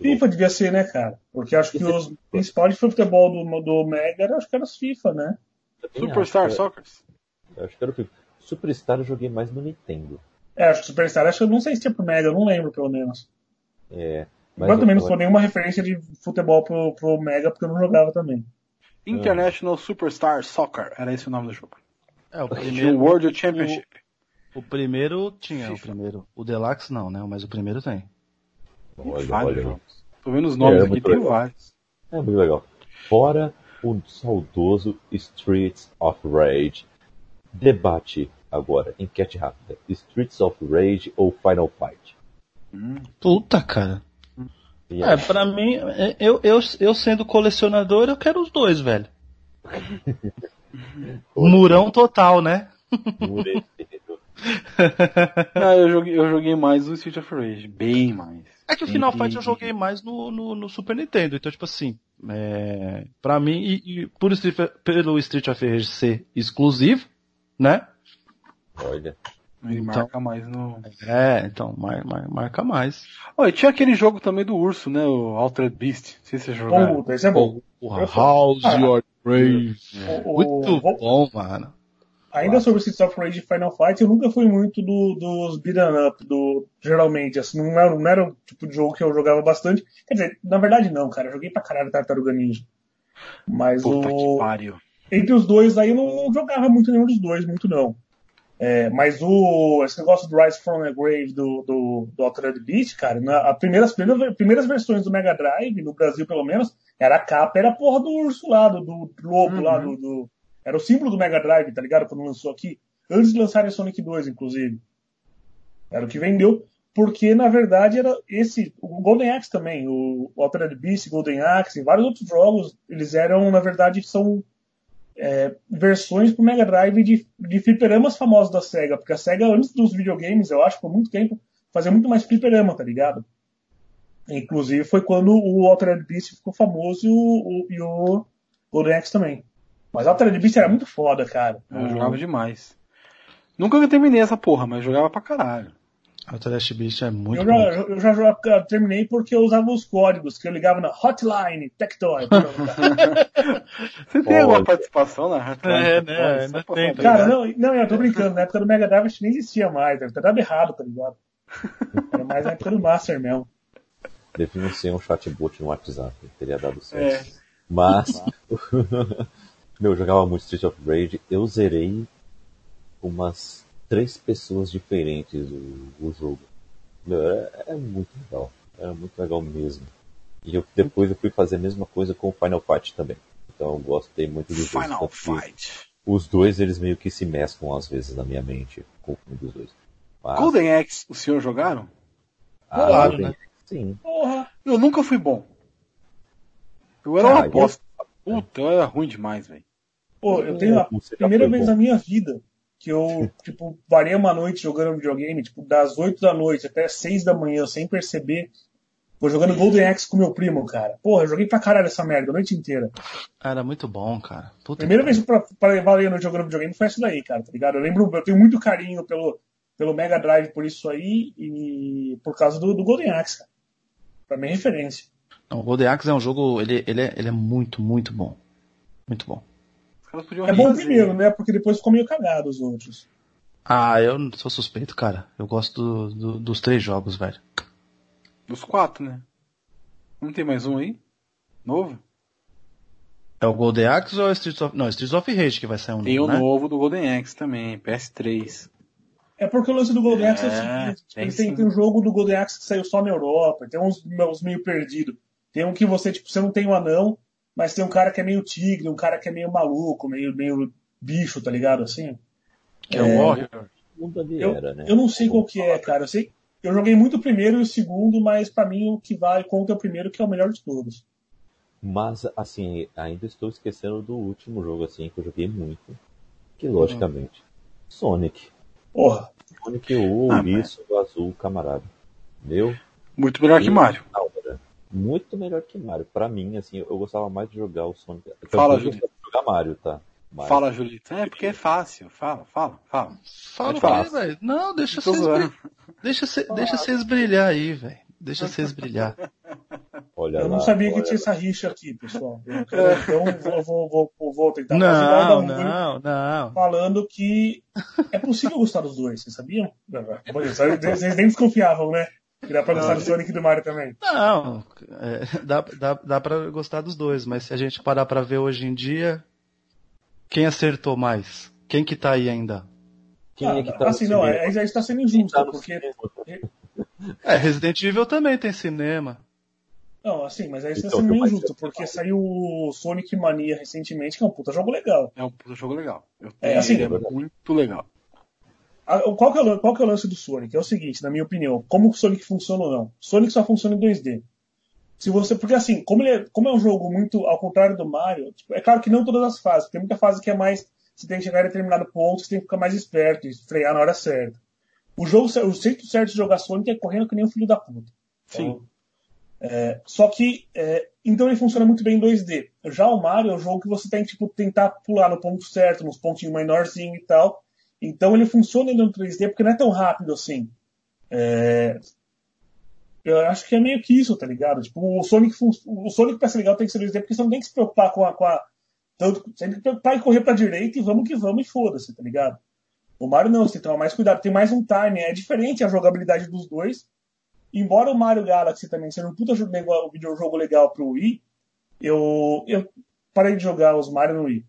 FIFA devia ser, né, cara? Porque acho que os principais de futebol do, do Mega, era- acho que era os FIFA, né? Superstar acho, Soccer. Acho que era o FIFA. Superstar eu joguei mais no Nintendo. É, acho que Superstar, acho que eu não sei se tinha pro Mega, eu não lembro, pelo menos. É, Mas eu também não sou nenhuma referência de futebol pro, pro Mega, porque eu não jogava também. International Superstar Soccer. Era esse o nome do jogo. É, o [laughs] o primeiro, World Championship. o primeiro tinha, o FIFA. primeiro. O Deluxe não, né? Mas o primeiro tem. Olha, Vários olha. jogos. Tô vendo os nomes É, é aqui, muito tem legal. vários. É muito legal. Fora o saudoso Streets of Rage. Debate agora, enquete rápida. Streets of Rage ou Final Fight? Hum, Puta, cara. E É, pra mim, é, eu, eu, eu sendo colecionador, eu quero os dois, velho. [laughs] Murão total, né? Mureteiro. [laughs] Não, eu joguei, eu joguei mais o Street of Rage, bem mais. É que o Final Fight eu joguei mais no, no, no Super Nintendo, então, tipo assim, é, pra mim, e, e por Street, pelo Street of Rage ser exclusivo, né? Olha. Ele Então- marca mais no. É, então, mar, mar- marca mais. Oh, e tinha aquele jogo também do urso, né? O Altered Beast. Não sei se você jogaram. Puta, esse é bom. Porra, House Your Grave. O- o- Muito vou- bom, mano. Ainda sobre Streets of Rage e Final Fight, eu nunca fui muito do, dos beat'em up, do, geralmente, assim, não era, não era o tipo de jogo que eu jogava bastante. Quer dizer, na verdade não, cara, eu joguei pra caralho Tartaruga Ninja. Mas Puta que o, pariu. entre os dois aí eu não jogava muito nenhum dos dois, muito não. É, mas o, esse negócio do Rise from the Grave do, do, do Altered Beast, cara, na, a primeira, as primeiras, primeiras versões do Mega Drive, no Brasil pelo menos, era a capa, era a porra do urso lá, do, do lobo lá, do, do- Era o símbolo do Mega Drive, tá ligado? Quando lançou aqui. Antes de lançarem Sonic 2, inclusive. Era o que vendeu. Porque, na verdade, era esse. O Golden Axe também, o Altered Beast, Golden Axe vários outros jogos, eles eram, na verdade, são é, versões pro Mega Drive de, de fliperamas famosos da SEGA, porque a SEGA, antes dos videogames, eu acho, por muito tempo, fazia muito mais fliperama, tá ligado? Inclusive foi quando o Altered Beast ficou famoso e o, e o Golden Axe também. Mas Altered Beast era muito foda, cara. Eu jogava demais. Nunca terminei essa porra, mas jogava pra caralho. Altered Beast é muito Eu bom. já, eu já, já terminei porque eu usava os códigos que eu ligava na Hotline, Tectoy. [laughs] Você tem alguma participação na Hotline? É, né, Só ainda pra tem. Cara, não, não, eu tô brincando. Na época do Mega Drive nem existia mais. Deve ter dado errado, tá ligado? [laughs] Era mais na época do Master mesmo. Devia ser um chatbot no WhatsApp, teria dado É. certo. Mas, [laughs] meu, eu jogava muito Street of Rage, eu zerei umas três pessoas diferentes o, o jogo. Meu, é, é muito legal, é muito legal mesmo. E eu, depois eu fui fazer a mesma coisa com o Final Fight também. Então eu gostei muito dos dois. Final Fight. Os dois, eles meio que se mesclam às vezes na minha mente, com um dos dois. Mas, Golden Axe, o senhor jogaram? ah, Claro, Golden- né? Sim. Porra! Eu nunca fui bom. Eu era uma Ah, bosta. Puta, eu era ruim demais, velho. Pô, eu tenho a primeira vez bom. na minha vida que eu, [laughs] tipo, varei uma noite jogando videogame, tipo, das 8 da noite até 6 da manhã, sem perceber. Vou jogando Golden Axe com meu primo, cara. Porra, eu joguei pra caralho essa merda a noite inteira. Era muito bom, cara. Puta Primeira que vez pra, pra valer a noite jogando videogame foi essa daí, cara, tá ligado? Eu lembro, eu tenho muito carinho pelo, pelo Mega Drive por isso aí e por causa do, do Golden Axe, cara. Pra mim é referência. Não, o Golden Axe é um jogo, ele, ele, é, ele é muito, muito bom. Muito bom. Caras podiam É bom o primeiro, né? Porque depois ficou meio cagado os outros. Ah, eu não sou suspeito, cara. Eu gosto do- do- dos três jogos, velho. Dos quatro, né? Não tem mais um aí? Novo? É o Golden Axe ou é o Streets of... Não, Streets of Rage que vai sair um Tem o novo, né? novo do Golden Axe também, PS3. É porque o lance do Golden Axe é, É, o seguinte, tipo, tem tem, tem um jogo do Golden Axe que saiu só na Europa, tem uns, uns meio perdido. Tem um que você, tipo, você não tem um anão, mas tem um cara que é meio tigre, um cara que é meio maluco, meio, meio bicho, tá ligado? Assim. Que é o Warrior. Mundo ali Eu, né? eu não sei qual que é, cara. Eu sei. Eu joguei muito o primeiro e o segundo, mas pra mim o que vale conta é o primeiro, que é o melhor de todos. Mas, assim, ainda estou esquecendo do último jogo, assim, que eu joguei muito. Que, logicamente, Sonic. Porra. Sonic, o Ah, ouriço azul camarada. Meu, Muito melhor que Mario. hora. Muito melhor que Mario. Pra mim, assim, eu gostava mais de jogar o Sonic. Eu Fala, de jogar Mario, tá? Mas- Fala, Julito. É, porque é fácil. Fala, fala, fala. Fala ele, velho. Não, deixa vocês, brilhar. deixa, cê- deixa vocês brilhar aí, velho. Deixa vocês brilhar. [laughs] Olha Eu não lá, sabia que tinha lá. essa rixa aqui, pessoal. Eu Então vou, vou, vou, vou, vou tentar Não, não, não. falando que é possível gostar dos dois, vocês sabiam? Vocês nem desconfiavam, né? Que dá pra gostar do Sonic e do Mario também. Não, é, dá, dá, dá pra gostar dos dois, mas se a gente parar pra ver hoje em dia, quem acertou mais? Quem que tá aí ainda? Quem é que tá assim, não, cinema? aí já está sendo injusto, tá porque. É, Resident Evil também tem cinema. Não, assim, mas aí está Então, sendo meio injusto, porque saiu o Sonic Mania recentemente, que é um puta jogo legal. É um puta jogo legal. Eu É, assim, é muito legal. A- Qual que, é o, qual que é o lance do Sonic? É o seguinte, na minha opinião, como o Sonic funciona ou não? Sonic só funciona em 2D. Se você, porque assim, como, é, como é um jogo muito ao contrário do Mario, tipo, é claro que não todas as fases, tem muita fase que é mais, você tem que chegar em determinado ponto, você tem que ficar mais esperto e frear na hora certa. O jogo, o jeito certo de jogar Sonic é correndo que nem um filho da puta. Sim. Então, é, só que, é, então ele funciona muito bem em 2D. Já o Mario é um jogo que você tem que tipo, tentar pular no ponto certo, nos pontinhos menorzinhos e tal. Então ele funciona no 3D porque não é tão rápido assim. É, eu acho que é meio que isso, tá ligado? Tipo, o Sonic, fun- o Sonic pra ser legal tem que ser 2D porque você não tem que se preocupar com a. Com a tanto, você tem que preocupar em correr pra direita e vamos que vamos e foda-se, tá ligado? O Mario não, você tem que tomar mais cuidado, tem mais um time, é diferente a jogabilidade dos dois. Embora o Mario Galaxy também seja um puta jogo legal- videojogo legal pro Wii, eu, eu parei de jogar os Mario no Wii.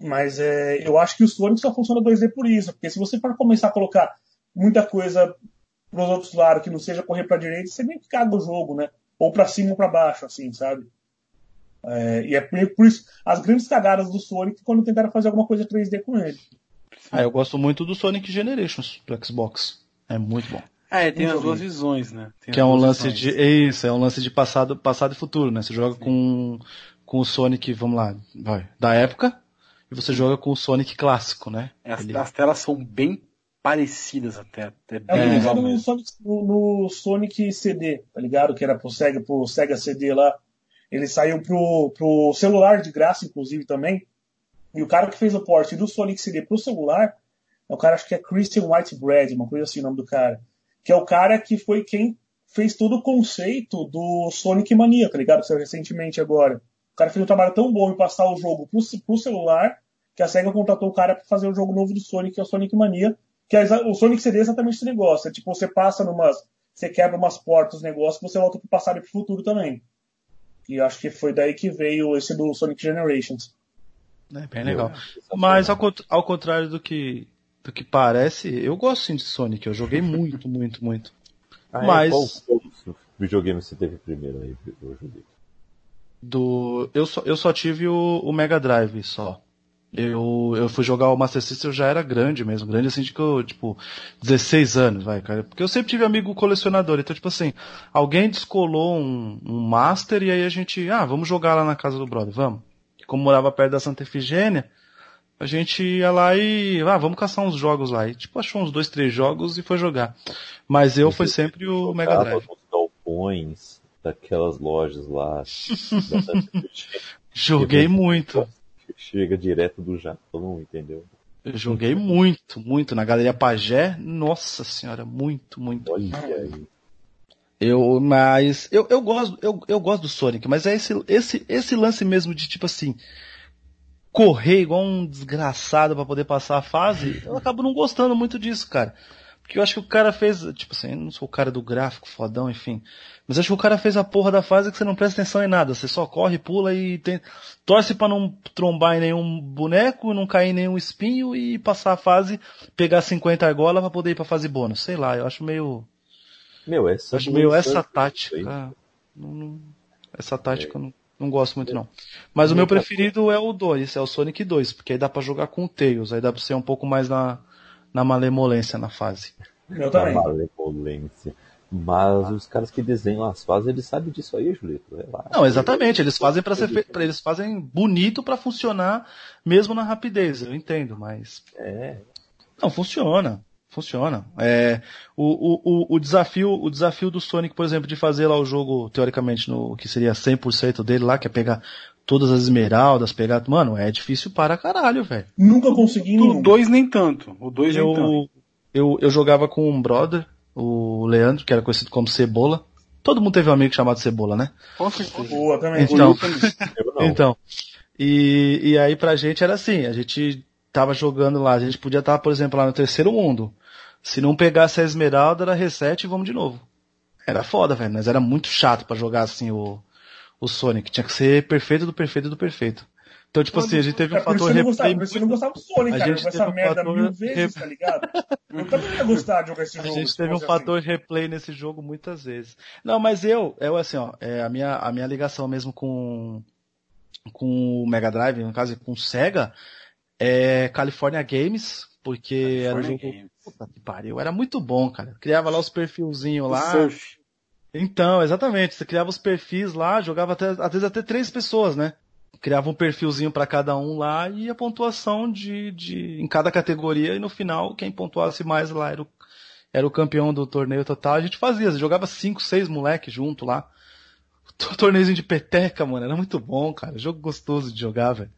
Mas é, eu acho que o Sonic só funciona 2D por isso, porque se você for começar a colocar muita coisa pros outros lados que não seja correr pra direita, você meio que caga o jogo, né? Ou pra cima ou pra baixo, assim, sabe? É, e é por, isso as grandes cagadas do Sonic quando tentaram fazer alguma coisa 3D com ele. Ah, eu gosto muito do Sonic Generations do Xbox. É muito bom. É, tem Não as duas visões, né? Tem Que é um lance visões. de. é Isso, é um lance de passado, passado e futuro, né? Você joga com, com o Sonic, vamos lá, vai, da época, e você joga com o Sonic clássico, né? É, as, Ele- as telas são bem parecidas até. É É, bem é, legal no. Sonic, no, no Sonic CD, tá ligado? Que era pro Sega, pro Sega CD lá. Ele saiu pro, pro celular de graça, inclusive, também. E o cara que fez o port do Sonic CD pro celular é o cara, acho que é Christian Whitebread, uma coisa assim o nome do cara. Que é o cara que foi quem fez todo o conceito do Sonic Mania, tá ligado? Que saiu recentemente agora. O cara fez um trabalho tão bom em passar o jogo pro, pro celular que a SEGA contratou o cara pra fazer o jogo novo do Sonic, que é o Sonic Mania. Que é o Sonic é exatamente esse negócio. É tipo, você passa numas. Você quebra umas portas, negócio, você volta pro passado e pro futuro também. E eu acho que foi daí que veio esse do Sonic Generations. É bem legal. Mas ao, ao contrário do que, do que parece, eu gosto sim de Sonic. Eu joguei muito, [laughs] muito, muito. Ah, é? Mas- Qual, qual videogame você teve primeiro aí, ô, Julito? Do, eu, só, eu só tive o, o Mega Drive só. Eu, eu fui jogar o Master System, eu já era grande mesmo, grande assim de que eu, tipo, 16 anos, vai, cara. Porque eu sempre tive amigo colecionador, então, tipo assim, alguém descolou um, um Master e aí a gente, ah, vamos jogar lá na casa do brother, vamos. E como morava perto da Santa Efigênia, a gente ia lá e, ah, vamos caçar uns jogos lá. E, tipo, achou uns dois, três jogos e foi jogar. Mas eu foi sempre o Mega Drive. nos galpões daquelas lojas lá. da [laughs] Joguei muito. Chega direto do Japão, entendeu? Eu joguei muito, muito. Na Galeria Pagé, nossa senhora, muito, muito. Olha aí. Eu, mas, eu, eu gosto, eu, eu gosto do Sonic, mas é esse, esse, esse lance mesmo de tipo assim, correr igual um desgraçado pra poder passar a fase, eu acabo não gostando muito disso, cara. Porque eu acho que o cara fez, tipo assim, eu não sou o cara do gráfico, fodão, enfim. Mas acho que o cara fez a porra da fase que você não presta atenção em nada. Você só corre, pula e tem, torce pra não trombar em nenhum boneco, não cair em nenhum espinho e passar a fase, pegar 50 argolas pra poder ir pra fase bônus. Sei lá, eu acho meio, Meu, essa eu acho meio essa aí. tática. Não, não- essa tática eu não, não gosto muito não. Mas o meu preferido é o 2, é o Sonic 2, porque aí dá pra jogar com o Tails, aí dá pra ser um pouco mais na, na malemolência na fase. Eu também. malemolência. Mas os caras que desenham as fases, eles sabem disso aí, Julito. Relaxa. Não, exatamente, eles fazem para ser fe... eles fazem bonito pra funcionar mesmo na rapidez, eu entendo, mas É. não funciona. Funciona. É, o, o, o, o desafio, o desafio do Sonic, por exemplo, de fazer lá o jogo, teoricamente, no que seria 100% dele lá, que é pegar todas as esmeraldas, pegar, mano, é difícil para caralho, velho. Nunca consegui O. 2 nem tanto. O 2 nem tanto. Eu, eu, eu jogava com um brother, o Leandro, que era conhecido como Cebola. Todo mundo teve um amigo chamado Cebola, né? Com certeza. Boa também. Então. Eu. [laughs] Então. E, e aí pra gente era assim, a gente tava jogando lá, a gente podia estar, por exemplo, lá no terceiro mundo. Se não pegasse a esmeralda, era reset e vamos de novo. Era foda, velho, mas era muito chato pra jogar assim o, o Sonic. Tinha que ser perfeito do perfeito do perfeito. Então, tipo assim, a gente teve um fator eu não gostava, replay. que eu não gostava do Sonic, A cara. gente Com essa teve um merda fator mil vezes, tá ligado? Eu também ia gostar de jogar esse A jogo. gente se teve um assim. fator replay nesse jogo muitas vezes. Não, mas eu, eu assim, ó, é, a minha, a minha ligação mesmo com, com o Mega Drive, no caso com o Sega, é California Games, porque era um California jogo, Games. puta que pariu, era muito bom, cara. Criava lá os perfilzinhos lá. Surf. Então, exatamente, você criava os perfis lá, jogava até, às vezes até três pessoas, né? Criava um perfilzinho pra cada um lá e a pontuação de, de em cada categoria e no final quem pontuasse mais lá era o, era o campeão do torneio total. A gente fazia, você jogava cinco, seis moleques junto lá. Torneiozinho de peteca, mano, era muito bom, cara. Jogo gostoso de jogar, velho.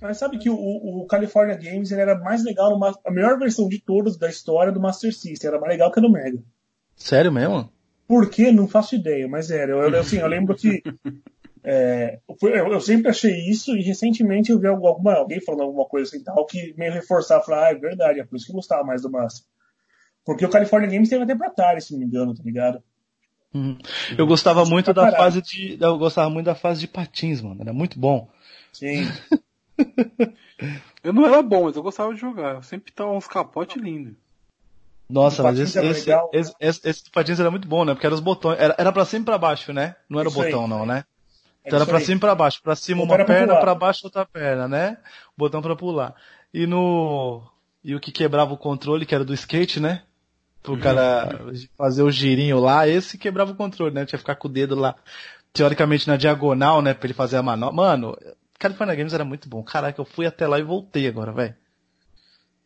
Mas sabe que o, o California Games ele era mais legal, no, a melhor versão de todos da história do Master System. Era mais legal que a do Mega. Sério mesmo? Por quê? Não faço ideia, mas era. Eu, eu, assim, eu lembro que. [laughs] é, eu, eu sempre achei isso e recentemente eu vi alguma, alguém falando alguma coisa assim tal que meio reforçar, falar, ah, é verdade, é por isso que eu gostava mais do Master. Porque o California Games teve até pra Atari, se não me engano, tá ligado? Uhum. Eu gostava Isso muito pra da fase de. Eu gostava muito da fase de patins, mano. Era muito bom. Sim. [laughs] Eu não era bom, mas eu gostava de jogar. Eu sempre tava uns capotes lindos. Nossa, mas esse, era esse, esse, esse, esse do patins era muito bom, né? Porque era os botões. Era, era pra cima e pra baixo, né? Não era o botão, aí. não, né? É Então era pra aí. cima e pra baixo. Pra cima uma pra perna, pular. pra baixo outra perna, né? Botão pra pular. E no. E o que quebrava o controle, que era do skate, né? Pro Uhum. cara fazer o girinho lá, esse quebrava o controle, né? Tinha que ficar com o dedo lá, teoricamente na diagonal, né? Pra ele fazer a manobra. Mano, California Games era muito bom. Caraca, eu fui até lá e voltei agora, velho.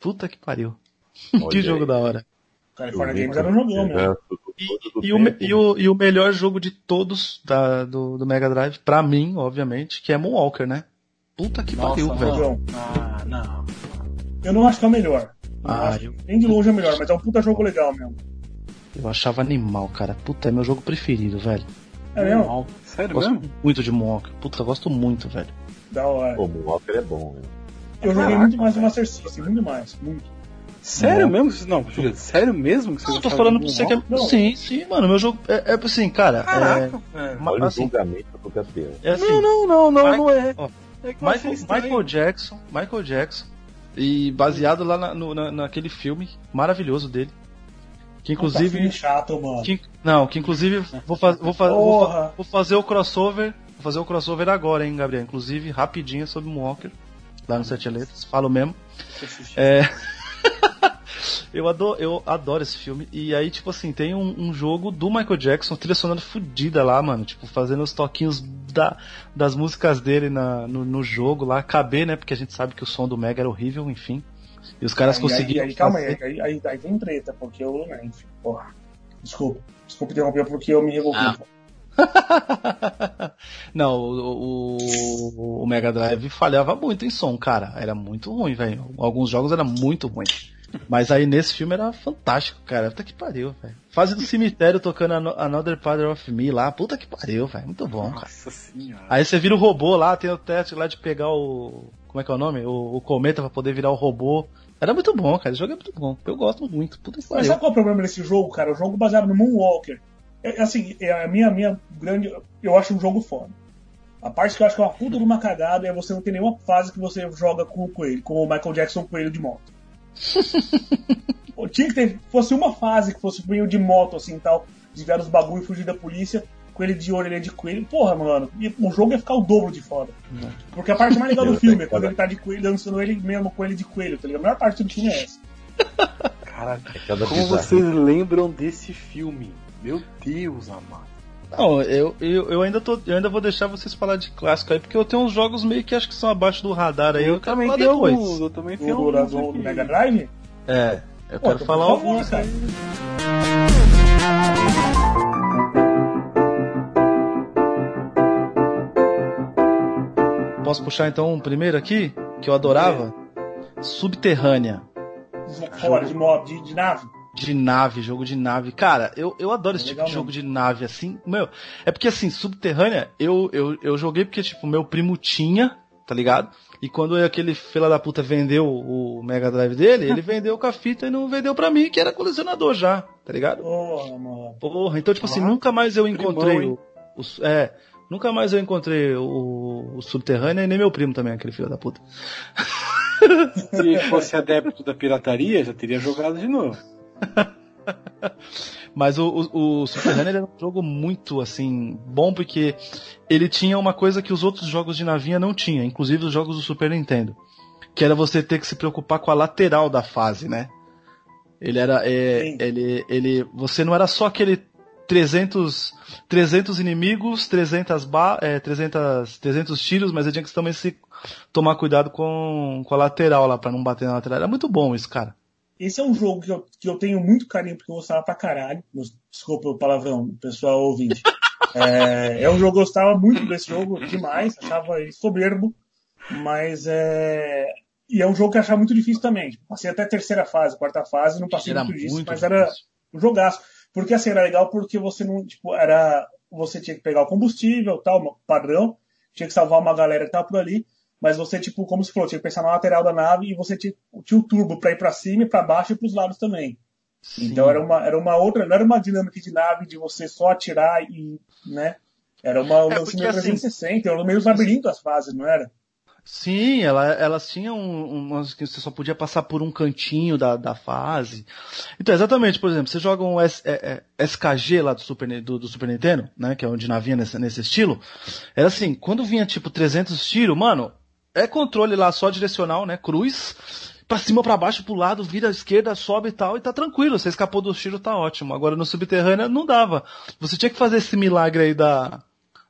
Puta que pariu. [laughs] que jogo aí. da hora. California Games era um jogão mesmo. Do- E, do e o, e, o, e o melhor jogo de todos da, do, do Mega Drive, pra mim, obviamente, que é Moonwalker, né? Puta que pariu, velho. Ah, não. Eu não acho que é o melhor. Ah, eu- Nem de longe é o melhor, mas é um puta jogo legal mesmo. Eu achava animal, cara. Puta, é meu jogo preferido, velho. É mesmo? Mal. Sério Gosto mesmo? muito de Moonwalker. Puta, eu gosto muito, velho. Da hora. Pô, Moonwalker é bom, né? Eu joguei muito mais no Master System, muito mais. Muito. Sério mesmo? Não, Juliano, sério mesmo que você Não, eu tô falando pra você que é... Não. Sim, sim, mano. Meu jogo é, é assim, cara. Caraca, velho. Ma- Olha assim, o julgamento do Gabriel. é, é assim, Não, não, não, não, Michael- não é. ó, É Michael. Michael Jackson, Michael Jackson, e baseado lá na- no- na- naquele filme maravilhoso dele, que Puta inclusive, filme chato, mano. que, não, que inclusive vou, faz- vou, fa- vou, fa- vou fazer o crossover, vou fazer o crossover agora, hein, Gabriel, inclusive rapidinho sobre Moonwalker, lá no Sete Letras, falo mesmo. É, eu, adoro, eu adoro esse filme. E aí, tipo assim, tem um, um jogo do Michael Jackson, trilha sonora fudida lá, mano. Tipo, fazendo os toquinhos da, das músicas dele na, no, no jogo lá. Caber, né? Porque a gente sabe que o som do Mega era horrível, enfim. E os caras Aí- conseguiram. Aí, aí, calma aí, fazer- aí, aí, aí tem treta, porque eu. né, Enfim, porra. Desculpa. Desculpa interromper porque eu me revoltei. Ah. [laughs] Não, o, o, o Mega Drive falhava muito em som, cara. Era muito ruim, velho. Alguns jogos eram muito ruins. Mas aí nesse filme era fantástico, cara. Puta que pariu, velho. Fase do cemitério tocando Ano- Another Part of Me lá. Puta que pariu, velho. Muito bom, cara. Nossa senhora. Aí você vira o robô lá, tem o teste lá de pegar o. Como é que é o nome? O, o cometa pra poder virar o robô. Era muito bom, cara. Esse jogo é muito bom. Eu gosto muito. Puta que Mas pariu. sabe qual é o problema desse jogo, cara? O jogo baseado no Moonwalker. É, é assim, é a minha, minha grande. Eu acho um jogo foda. A parte que eu acho que é uma puta de uma cagada é você não ter nenhuma fase que você joga com o coelho, com o Michael Jackson coelho de moto. [laughs] Pô, Tinha que ter. Fosse uma fase que fosse coelho de moto, assim tal, desviar os bagulho e fugir da polícia, coelho de orelha de coelho. Porra, mano, e o jogo ia ficar o dobro de foda. Porque a parte mais legal do filme é quando ele tá de coelho, dançando ele mesmo com ele de coelho, tá ligado? A melhor parte do filme é essa. Caraca, É como bizarro. vocês lembram desse filme? Meu Deus, amado. Não, eu, eu, eu ainda tô, eu ainda vou deixar vocês falar de clássico aí, porque eu tenho uns jogos meio que acho que são abaixo do radar aí. Eu, quero falar tenho alguns, eu também tenho do, alguns do aqui. Mega Drive? É, eu Pô, quero falar alguns cara. Posso puxar então um primeiro aqui, que eu adorava? Subterrânea. Fora, de moto, de, de nave. De nave, jogo de nave. Cara, eu, eu adoro esse tipo de jogo mesmo. de nave, assim. Meu, é porque assim, Subterrânea, eu, eu, eu joguei porque, tipo, meu primo tinha, tá ligado? E quando aquele fila da puta vendeu o Mega Drive dele, ele [laughs] vendeu com a fita e não vendeu pra mim, que era colecionador já, tá ligado? Porra, mano. Porra, então, tipo assim, Ah, nunca mais eu primão, encontrei hein? o, o- É, nunca mais eu encontrei o, o Subterrânea e nem meu primo também, aquele filho da puta. [laughs] Se fosse adepto da pirataria, já teria jogado de novo. [laughs] Mas o, o, o Subterrânea ele era um jogo muito, assim, bom porque ele tinha uma coisa que os outros jogos de navinha não tinham, inclusive os jogos do Super Nintendo. Que era você ter que se preocupar com a lateral da fase, né? Ele era, é, ele, ele, você não era só aquele 300, 300 inimigos, 300, ba, é, 300, 300 tiros, mas você tinha que também se tomar cuidado com, com a lateral lá, pra não bater na lateral. Era muito bom isso, cara. Esse é um jogo que eu, que eu tenho muito carinho, porque eu gostava pra caralho. Desculpa o palavrão, pessoal ouvinte. [laughs] É, é um jogo que eu gostava muito desse jogo, demais. Achava ele soberbo. Mas é. E é um jogo que eu achava muito difícil também. Tipo, Passei até a terceira fase, quarta fase, não passei Era muito disso, muito mas era difícil. um jogaço. Porque assim, era legal porque você não, tipo, era. Você tinha que pegar o combustível, tal, padrão, tinha que salvar uma galera que tava por ali, mas você, tipo, como você falou, tinha que pensar na lateral da nave e você tinha, tinha o turbo pra ir pra cima e pra baixo e pros lados também. Então era uma, era uma outra, não era uma dinâmica de nave de você só atirar e, né? Era uma um É, lance porque, meio assim, 360, era meio labirinto as fases, não era? Sim, ela, elas tinham um, umas que você só podia passar por um cantinho da, da fase. Então, exatamente, por exemplo, você joga um S, é, é, SKG lá do Super, do, do Super Nintendo, né, que é onde navinha nesse, nesse estilo, era assim, quando vinha tipo 300 tiros, mano, é controle lá só direcional, né, cruz, pra cima, pra baixo, pro lado, vira à esquerda, sobe e tal, e tá tranquilo, você escapou do tiro, tá ótimo. Agora no Subterrânea não dava. Você tinha que fazer esse milagre aí da,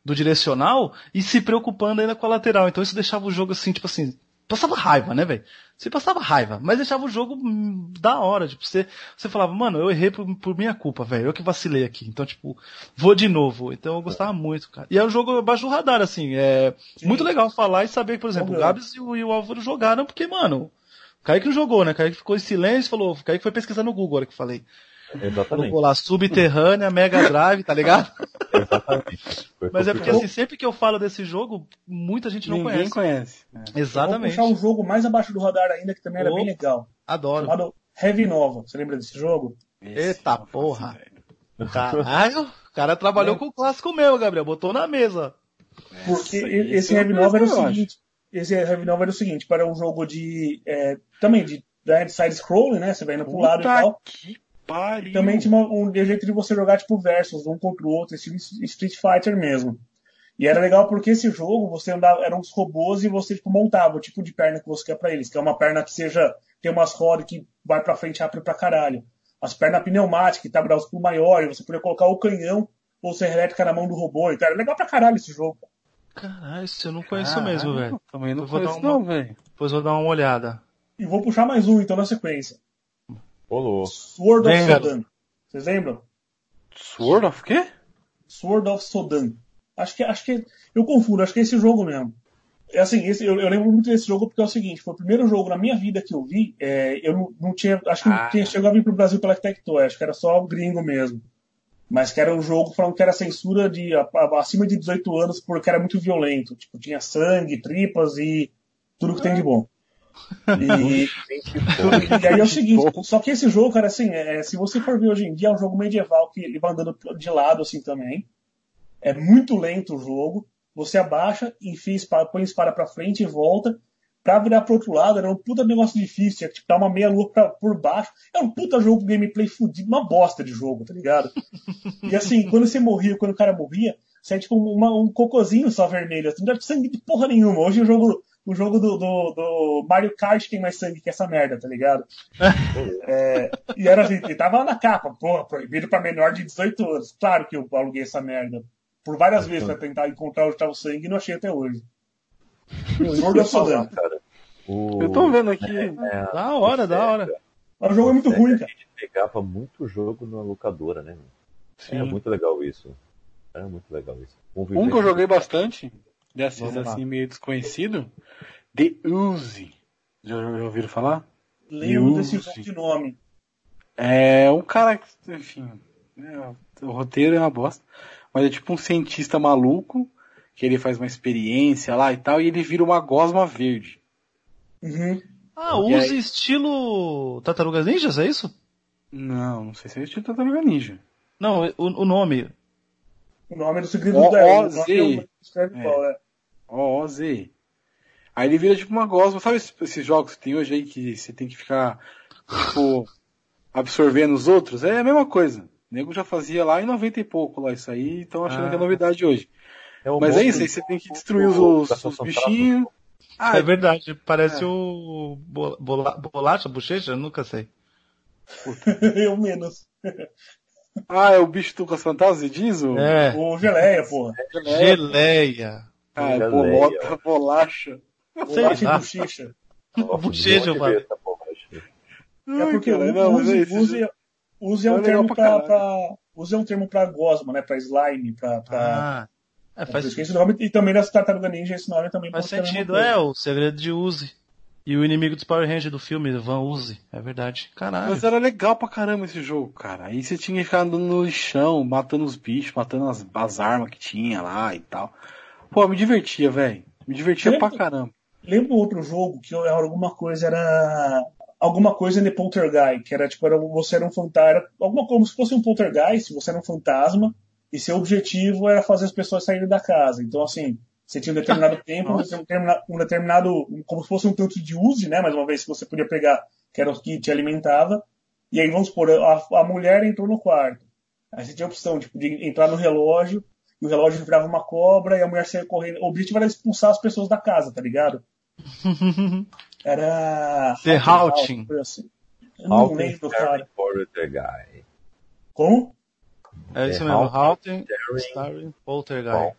do direcional e se preocupando ainda com a lateral. Então isso deixava o jogo assim, tipo assim, passava raiva, né, velho? Você passava raiva, mas deixava o jogo hum, da hora. Tipo, você, você falava, mano, eu errei por, por minha culpa, velho. Eu que vacilei aqui. Então, tipo, vou de novo. Então eu gostava muito, cara. E é um jogo abaixo do radar, assim. É Sim. muito legal falar e saber, por exemplo, o Uhum. Gabs e o, e o Álvaro jogaram, porque, mano, o Kaique não jogou, né? O Kaique ficou em silêncio e falou, o Kaique foi pesquisar no Google, a hora que eu falei. Exatamente. Colocou lá, Subterrânea, Mega Drive, tá ligado? [laughs] Exatamente. Foi Mas é porque assim, sempre que eu falo desse jogo, muita gente não Ninguém conhece. conhece. É. Exatamente. Vou puxar um jogo mais abaixo do radar ainda, que também era Opa. bem legal. Adoro. Chamado Heavy Nova. Você lembra desse jogo? Esse Eita porra. Caralho, o cara trabalhou com o clássico meu, Gabriel. Botou na mesa. Porque Essa- e- esse eu Heavy Nova era o seguinte. Esse Heavy Nova era o seguinte, para um jogo de. é, também de de side-scrolling, né? Você vai indo pro lado e Puta tal. que pariu. Também tinha uma- um jeito de você jogar, tipo, versus, um contra o outro, estilo Street Fighter mesmo. E era legal porque esse jogo, você andava, eram uns robôs e você, tipo, montava o tipo de perna que você quer pra eles. Que é uma perna que seja, tem umas rodas que vai pra frente rápido pra caralho. As pernas pneumáticas, que tá braço pro maior, e você podia colocar o canhão ou ser elétrica na mão do robô. Então era legal pra caralho esse jogo. Caralho, isso eu não conheço Caralho, mesmo, velho. Também não Eu vou dar conheço uma- não, velho. Depois vou dar uma olhada. E vou puxar mais um, então, na sequência. Ô, louco. Sword of. Sodan. Vocês lembram? Sword of quê? Sword of Sodan. Acho que, acho que, eu confundo, acho que é esse jogo mesmo. É assim, esse, eu, eu lembro muito desse jogo porque é o seguinte, foi o primeiro jogo na minha vida que eu vi, é, eu não, não tinha, acho que Ah. não tinha chegado a vir pro Brasil pela Tectoy, acho que era só gringo mesmo. Mas que era um jogo falando que era censura de a- a- acima de 18 anos porque era muito violento. Tipo, tinha sangue, tripas e tudo que tem de bom. E, e aí é o seguinte, só que esse jogo, cara, assim, é, se você for ver hoje em dia, é um jogo medieval que ele vai andando de lado assim também. É muito lento o jogo. Você abaixa, enfia, espada, põe espada pra frente e volta. Pra virar pro outro lado, era um puta negócio difícil. Tinha que dar uma meia lua pra, por baixo. É um puta jogo gameplay fudido, uma bosta de jogo, tá ligado? [laughs] E assim, quando você morria, quando o cara morria, você é tipo uma- um cocôzinho só vermelho. Assim, não dá sangue de porra nenhuma. Hoje o jogo, o jogo do, do, do Mario Kart tem mais sangue que essa merda, tá ligado? [laughs] É, e era assim, e tava lá na capa, porra, proibido pra menor de 18 anos. Claro que eu aluguei essa merda. Por várias vezes pra tentar encontrar onde tava o sangue e não achei até hoje. Sword of Sodan. cara. O... Eu tô vendo aqui. É, Da hora, da hora. Mas o jogo é muito ruim, cara. A gente pegava muito jogo na locadora, né? Sim. Era muito legal isso. Era muito legal isso. Um que eu joguei bastante, desses assim meio desconhecido, The Uzi. Já, já ouviram falar? Lembro desse de nome. É um cara que, enfim, é, o roteiro é uma bosta, mas é tipo um cientista maluco, que ele faz uma experiência lá e tal, e ele vira uma gosma verde. Uhum. Ah, E use aí? estilo Tartarugas Ninjas, é isso? Não, não sei se é estilo Tartaruga Ninja. Não, o, o nome. O nome é do segredo O- do o Oz. nome é- escreve É. qual, é. Ó, Z. Aí ele vira tipo uma gosma. Sabe esses, jogos que tem hoje aí que você tem que ficar, tipo, absorvendo os outros? É a mesma coisa. O nego já fazia lá em 90 e pouco lá isso aí, então achando Ah. que é novidade hoje. É o Mas é isso aí, você tem que destruir os, os, da bichinhos. Ah, é verdade, parece é. o bola, bola- bolacha, bochecha, nunca sei. [laughs] eu menos. [laughs] ah, é o bicho do Caça-Fantasma, você diz? O... É, O Geleia, porra. geleia. Ah, é Geleia. bolota, bolacha. Sei Bolacha e bochicha. Bochecha, mano. É porque é use, use, use é um é termo pra pra. Use é um termo pra gosma, né? Pra slime, pra. pra Ah, é, faz, esqueci o nome, e também nessa tartaruga ninja esse nome também faz sentido. É, o segredo de Uzi. E o inimigo dos Power Rangers do filme, Van Uzi. É verdade. Caralho. Mas era legal pra caramba esse jogo, cara. Aí você tinha que ficar andando no chão, matando os bichos, matando as, as armas que tinha lá e tal. Pô, me divertia, velho. Me divertia Lembra- pra caramba. Lembra um outro jogo que era alguma coisa, era. Alguma coisa de Poltergeist, que era tipo, era, você era um fantasma, alguma como se fosse um Poltergeist, você era um fantasma, e seu objetivo era fazer as pessoas saírem da casa. Então, assim, você tinha um determinado [laughs] tempo, um determinado, um determinado, como se fosse um tanto de use, né? Mais uma vez que você podia pegar, que era o que te alimentava. E aí, vamos supor, a, a mulher entrou no quarto. Aí você tinha a opção tipo, de entrar no relógio, e o relógio virava uma cobra, e a mulher saía correndo. O objetivo era expulsar as pessoas da casa, tá ligado? [laughs] Era. The coisa assim. Eu não lembro, cara. Guy. Como? É isso mesmo. Starring Starring, Poltergeist.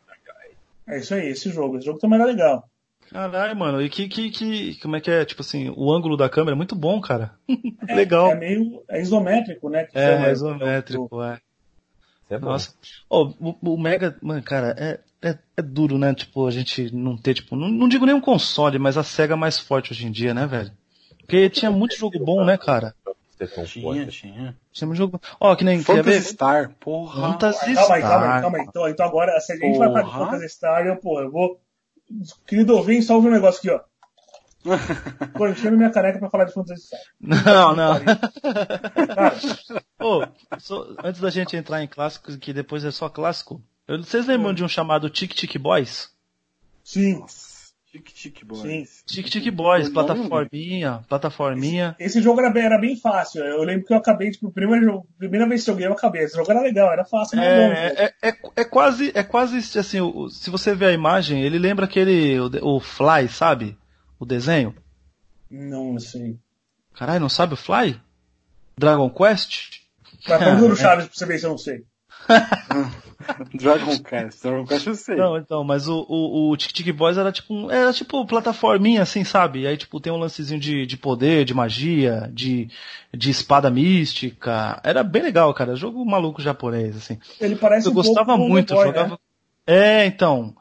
É isso aí, esse jogo. Esse jogo também era legal. Caralho, mano, e que, que, que, como é que é? Tipo assim, o ângulo da câmera é muito bom, cara. [laughs] É, Legal. É meio é isométrico, né? que É, chama. isométrico, é. É. Nossa. Ô, o, o Mega, mano, cara, é, é, é duro, né? Tipo, a gente não ter, tipo, não, não digo nem um console, mas a SEGA mais forte hoje em dia, né, velho? Porque tinha muito jogo bom, né, cara? Ser tão Tinha, forte. tinha. Tinha muito jogo. Ó, que nem. Phantasy? Star, porra. Fantasy Calma aí, calma aí, Star. calma aí. Então, então agora, se a gente vai falar de Porra. Phantasy Star, eu, pô, eu vou. Querido ouvinte, só ouve um negócio aqui, ó. [laughs] Tô enchendo minha caneca pra falar de Phantasy Star. Não, não. Cara, Ô, só- antes da gente entrar em clássicos, que depois é só clássico, eu- vocês lembram de um chamado Tic Tic Boys? sim, Nossa, tic tic boys. sim. Tic Tic Boys, Eu não plataforminha, plataforminha. Esse jogo era bem, era bem fácil. Eu lembro que eu acabei, tipo, primeiro jogo, primeira vez que eu joguei, eu acabei. Esse jogo era legal, era fácil, mas bom. É, é, é, é quase, é quase assim, o- se você ver a imagem, ele lembra aquele, o, o Fly, sabe? O desenho. Não sei. Caralho, não sabe o Fly? Dragon Quest? Mas pergunta do [laughs] Chaves pra você ver se eu não sei. [laughs] Dragon Quest. Dragon Quest eu sei. Não, então, mas o, o, o Tic Tic Boys era tipo, um- era tipo plataforminha assim, sabe? E aí tipo tem um lancezinho de, de poder, de magia, de, de espada mística. Era bem legal, cara. Jogo maluco japonês, assim. Ele parece Eu um gostava pouco muito, eu Boy, jogava. Né? É, então.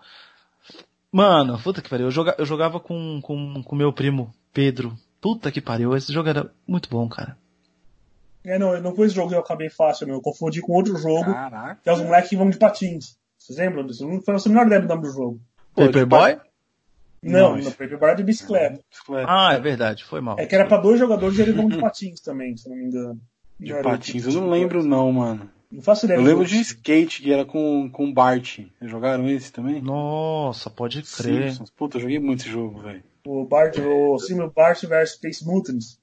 Mano, puta que pariu. Eu, joga, eu jogava com com com meu primo Pedro. Puta que pariu. Esse jogo era muito bom, cara. É, não, não foi esse jogo que eu acabei fácil, não. Eu confundi com outro jogo, Caraca. que é os moleques que vão de patins. Vocês lembram disso? Não foi a menor ideia do nome do jogo. Paperboy? Não, Não, no isso- Paper era de bicicleta. Ah, é verdade. Foi mal. É que era pra dois jogadores e eles vão de patins também, se não me engano. De era patins, o eu não lembro não, mano. Não faço ideia. Eu lembro de skate, que era com, com Bart. Vocês jogaram esse também? Nossa, pode crer. Simpsons. Puta, eu joguei muito esse jogo, velho. O Bart, o Simon Bart vs Space Mutants.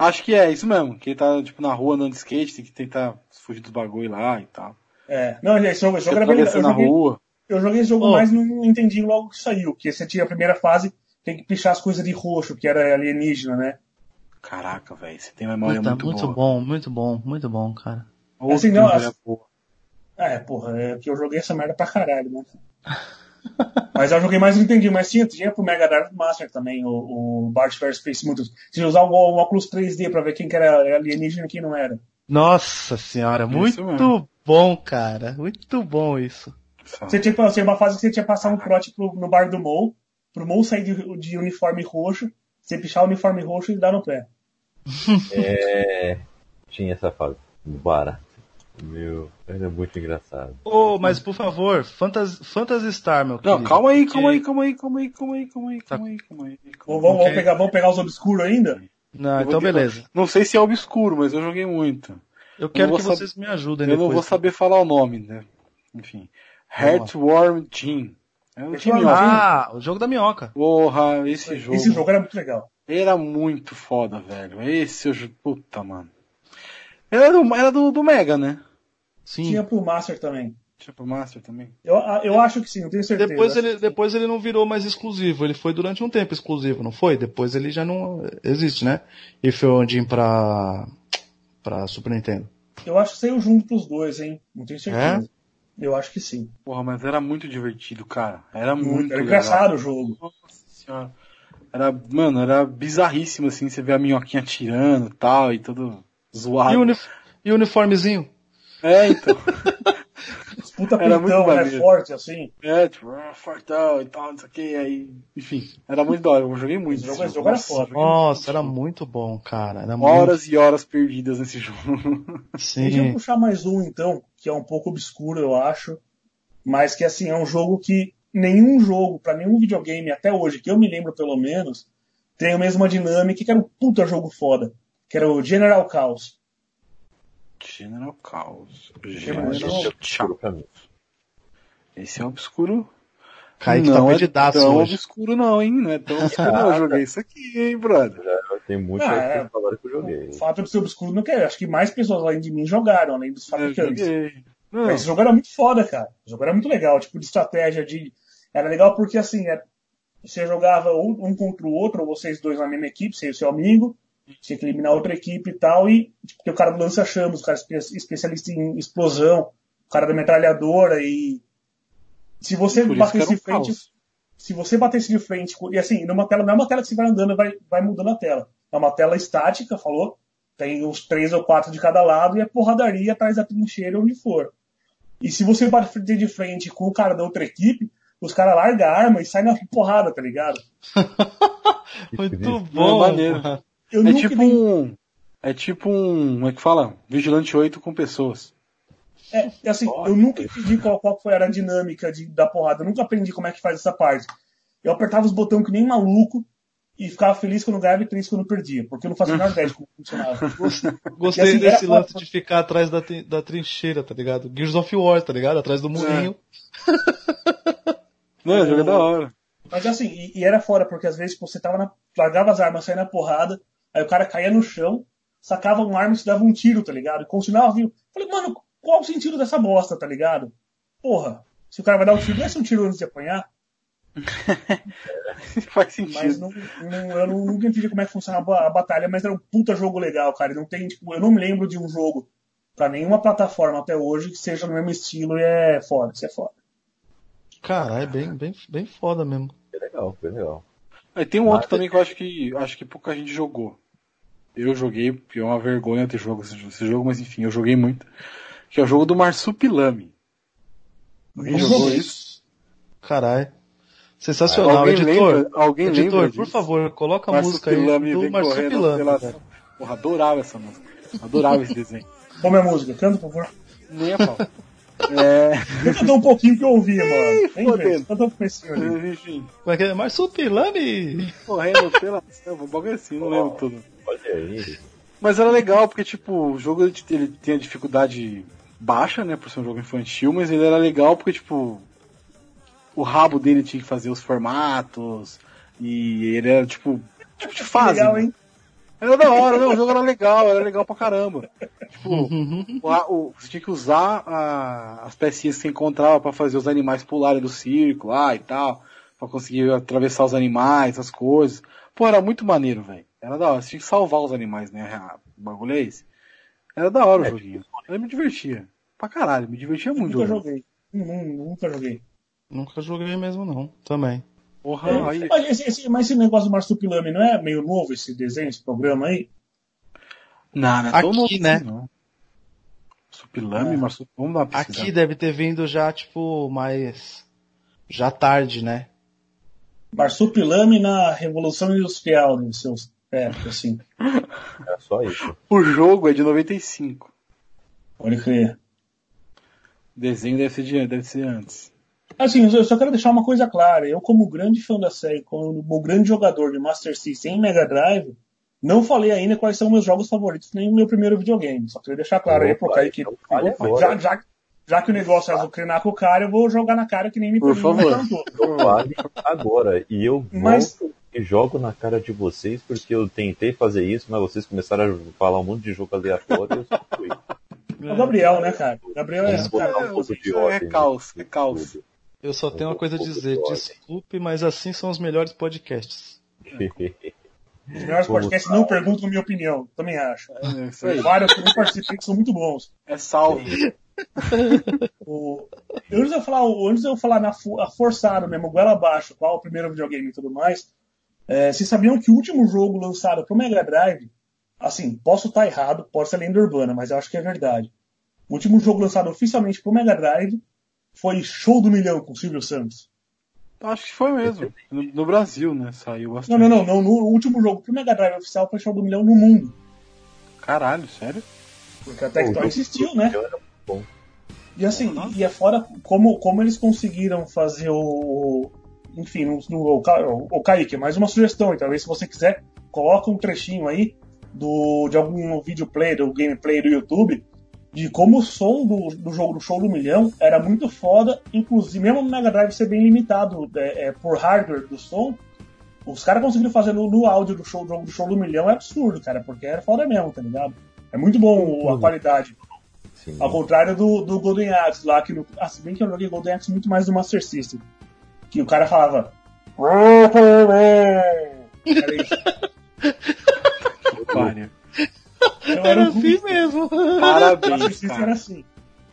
Acho que é isso mesmo, que ele tá, tipo, na rua andando de skate, tem que tentar fugir dos bagulho lá e tal. É. Não, esse jogo, esse jogo era bem legal. Eu joguei, rua. eu joguei esse jogo Oh. mais no entendi logo que saiu, que você tinha a primeira fase, tem que pichar as coisas de roxo, que era alienígena, né? Caraca, velho, você tem memória Puta, muito, muito boa. bom, muito bom, muito bom, cara. Assim, não, as-. Ah, é, porra, é que eu joguei essa merda pra caralho, né? [laughs] Mas eu joguei mais no entendi, mas tinha, tinha pro Mega Drive Master também, o, o Bart vs Space Mutants. Você usar o, o óculos 3D pra ver quem que era alienígena e quem não era. Nossa senhora, muito mesmo. bom, cara. Muito bom isso. Você tinha, tinha uma fase que você tinha que passar um trote pro, no bar do Mou, pro Mou sair de, de uniforme roxo, você pichar o uniforme roxo e dar no pé. [laughs] É. Tinha essa fase. Barato. Meu, era muito engraçado. Ô, mas por favor, Phantasy Star, meu Não, querido. calma aí, porque- calma aí, calma aí, calma aí, calma aí, calma aí, calma aí, calma aí. Vamos, calma aí. vamos, Ok. pegar, vamos pegar os obscuros ainda? Não, Eu então beleza. Não sei se é obscuro, mas eu joguei muito. Eu quero vou que vocês me ajudem Eu não vou saber falar o nome, né? Enfim. Heartworm Team. É o time, ó. Ah, o jogo da minhoca. Porra, esse jogo. Esse jogo era muito legal. Era muito foda, velho. Esse eu. Puta, mano. Era do, era do, do Mega, né? Sim. Tinha pro Master também. Tinha pro Master também. Eu, eu acho que sim, não tenho certeza. Depois ele, depois ele não virou mais exclusivo. Ele foi durante um tempo exclusivo, não foi? Depois ele já não existe, né? E foi onde pra, pra Super Nintendo. Eu acho que saiu junto pros dois, hein? Não tenho certeza. É? Eu acho que sim. Porra, mas era muito divertido, cara. Era muito, era legal. engraçado o jogo. Nossa senhora. Era, mano, era bizarríssimo assim, você vê a minhoquinha tirando e tal, e todo zoado. E o, e o uniformezinho? É, então. [laughs] Os puta Era pintão, muito né? maneiro. Forte, assim. É, tipo, ah, fortão e tal, não sei o que, aí. Enfim, era muito da hora, eu joguei muito. Esse jogo- esse jogo era Nossa, foda. Nossa, era muito. muito bom, cara. Era muito... Horas e horas perdidas nesse jogo. Deixa [laughs] eu Sim. puxar mais um, então, que é um pouco obscuro, eu acho. Mas que, assim, é um jogo que nenhum jogo, pra nenhum videogame até hoje, que eu me lembro pelo menos, tem a mesma dinâmica, que era um puta jogo foda. Que era o General Chaos. General Chaos. General mim. Esse é obscuro. Kaique não tá é tão hoje. obscuro não, hein? Não é tão [laughs] obscuro não. Eu joguei isso aqui, hein, brother. Tem muito Ah, é. que falaram que eu joguei. O fato de ser obscuro não quer. Acho que mais pessoas além de mim jogaram, além dos fabricantes. Não, Mas esse jogo era muito foda, cara. O jogo era muito legal, tipo, de estratégia de. Era legal porque assim, é- você jogava um um contra o outro, ou vocês dois na mesma equipe, você e o seu amigo, tinha que eliminar outra equipe e tal, e tem o cara do lança-chamas, o cara espe- especialista em explosão, o cara da metralhadora e. Se você Por que batesse um de frente, caos. se você batesse de frente, com- e assim, numa tela, não é uma tela que você vai andando vai, vai mudando a tela. É uma tela estática, falou? Tem os três ou quatro de cada lado e é porradaria atrás da trincheira onde for. E se você bater de frente com o cara da outra equipe, os caras largam a arma e saem na porrada, tá ligado? [laughs] Muito bom. maneiro. Eu É nunca tipo entendi- um. É tipo um. Como é que fala? Vigilante 8 com pessoas. É, é assim, eu nunca entendi qual, qual foi era a dinâmica de, da porrada. Eu nunca aprendi como é que faz essa parte. Eu apertava os botões que nem maluco e ficava feliz quando ganhava e triste quando perdia, porque eu não fazia a menor [laughs] ideia de como funcionava. Gostei assim, desse era- lance de ficar atrás da, da trincheira, tá ligado? Gears of War, tá ligado? Atrás do murinho. Não, o jogo é da hora. Mas assim, e, e era fora, porque às vezes tipo, você tava na, largava as armas, saía na porrada, aí o cara caía no chão, sacava uma arma e te dava um tiro, tá ligado? E continuava vivo. Falei, mano, qual o sentido dessa bosta, tá ligado? Porra, se o cara vai dar um tiro, desce um tiro antes de apanhar. [laughs] Faz Mas sentido. não, não- eu não, nunca entendi como é que funcionava a batalha, mas era um puta jogo legal, cara. Não tem, tipo, eu não me lembro de um jogo pra nenhuma plataforma até hoje que seja no mesmo estilo e é foda, isso é foda. Caralho, é bem, bem, bem foda mesmo. Foi legal, foi legal. Aí tem um outro Mas- também que eu acho que acho que pouca gente jogou. Eu joguei, porque é uma vergonha ter jogo esse, jogo, mas enfim, eu joguei muito. Que é o jogo do Marsupilame. Alguém Não jogou isso? Caralho. Sensacional, Alguém editor. lembra? Alguém editor, lembra por favor, coloca a música aí do vem correndo Marsupilame. pela... Porra, adorava essa música. Adorava esse desenho. Qual é a música? Canta, por favor. Nem a pau. É, Canta um pouquinho que eu ouvi, mano. Vem fodendo. ver, canta um comecinho ali. enfim, Como é que é? Marsupilame! correndo pela selva, um bagulho assim, não lembro tudo. Olha aí. Mas era legal, porque, tipo, o jogo ele, ele tem a dificuldade baixa, né, por ser um jogo infantil, mas ele era legal porque, tipo, o rabo dele tinha que fazer os formatos, e ele era, tipo, tipo de fase. legal, né? hein? Era da hora, não, o jogo era legal, era legal pra caramba. Tipo, [laughs] o, o- você tinha que usar a- as pecinhas que você encontrava pra fazer os animais pularem do circo lá e tal, pra conseguir atravessar os animais, as coisas. Pô, era muito maneiro, velho. Era da hora, você tinha que salvar os animais, né? O bagulho é esse. Era da hora o joguinho. Eu me divertia. Pra caralho, me divertia muito Nunca jogando. joguei. Nun- Nunca joguei. Nunca joguei mesmo, não. Também. Porra, aí. Mas esse, esse- mas esse negócio do Marsupilame não é meio novo, esse desenho, esse programa aí? Não, não é tão novo né? não. Supilame, Marsup... Vamos pesquisada. Aqui deve ter vindo já, tipo, mais. Já tarde, né? Marsupilame na Revolução Industrial, no seus época, assim. Era só isso. O jogo é de 95. Pode crer. O desenho deve ser, de, deve ser antes. Assim, eu só quero deixar uma coisa clara. Eu, como grande fã da série, como grande jogador de Master System em Mega Drive, não falei ainda quais são meus jogos favoritos, nem o meu primeiro videogame. Só queria deixar claro aí pro Opa, Kaique. então fale Já, já, já que o negócio é azucrinar com o cara, eu vou jogar na cara que nem me Por favor. perguntou. Vale agora. E eu Mas- e jogo na cara de vocês porque eu tentei fazer isso, mas vocês começaram a falar um monte de jogo aleatório e eu só fui. É o Gabriel, né, cara? O Gabriel é. Cara, um pouco de é ordem. caos, nisso é caos. tudo. Eu só tenho uma coisa a dizer. Desculpe, mas assim são os melhores podcasts. Os melhores podcasts não perguntam minha opinião. Também acho. É aí. Vários que eu participei que são muito bons. É salve. O... Antes de eu falar, antes eu falar na forçada mesmo, goela abaixo, qual é o primeiro videogame e tudo mais, é, vocês sabiam que o último jogo lançado pro Mega Drive, assim, posso estar errado, pode ser lenda urbana, mas eu acho que é verdade. O último jogo lançado oficialmente pro Mega Drive foi Show do Milhão com o Silvio Santos. Acho que foi mesmo. No, no Brasil, né? Saiu bastante. Não, não, não, no último jogo pro Mega Drive oficial foi Show do Milhão no mundo. Caralho, sério? Porque a Tectoy insistiu, né? Bom. E assim, e é fora como, como eles conseguiram fazer o. Enfim, no, no, o, o Kaique, mais uma sugestão, então, talvez se você quiser, coloca um trechinho aí do, de algum vídeo play, do gameplay do YouTube, de como o som do, do jogo do Show do Milhão era muito foda, inclusive, mesmo no Mega Drive ser bem limitado é, é, por hardware do som, os caras conseguiram fazer no, no áudio do show, do jogo do Show do Milhão é absurdo, cara, porque era foda mesmo, tá ligado? É muito bom a qualidade. Sim. Ao contrário do, do Golden Axe lá, que no, ah, se bem que eu joguei Golden Axe muito mais no Master System. Que o cara falava. [laughs] Era isso. Pariu. Eu Era era um assim mesmo. Master Parabéns, System era cara. assim.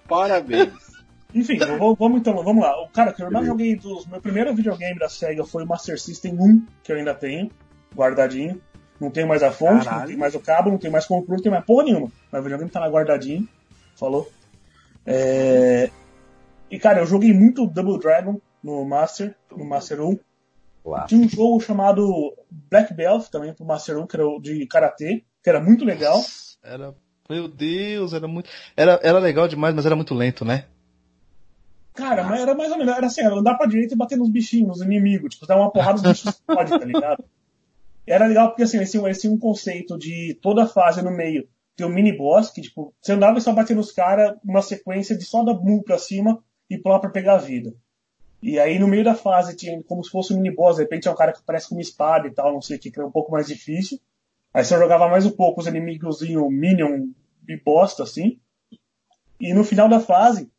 Parabéns. Enfim, vamos, vamos então, vamos lá. O cara que eu mais joguei dos. Meu primeiro videogame da SEGA foi o Master System 1, que eu ainda tenho, guardadinho. Não tenho mais a fonte, Caralho. não tem mais o cabo, não tem mais controle, não tem mais porra nenhuma. Mas o videogame tá lá guardadinho. Falou? É... E cara, eu joguei muito Double Dragon no Master, no Master 1. Claro. Tinha um jogo chamado Black Belt também pro Master 1, que era o de Karatê, que era muito legal. Era. Meu Deus, era muito. Era, era legal demais, mas era muito lento, né? Cara, mas era mais ou menos, era assim, era andar pra direita e bater nos bichinhos, nos inimigos, tipo, dar uma porrada nos bichos [laughs] pode, tá ligado? Era legal porque assim, eles tinham, eles tinham um conceito de toda a fase no meio ter um mini boss, que tipo, você andava e só batia nos caras, uma sequência de só dar boom pra cima e pular pra pegar a vida. E aí no meio da fase tinha como se fosse um mini boss, de repente tinha um cara que parece com uma espada e tal, não sei o que, que era um pouco mais difícil. Aí você jogava mais um pouco os inimigos minion e bosta, assim. E no final da fase,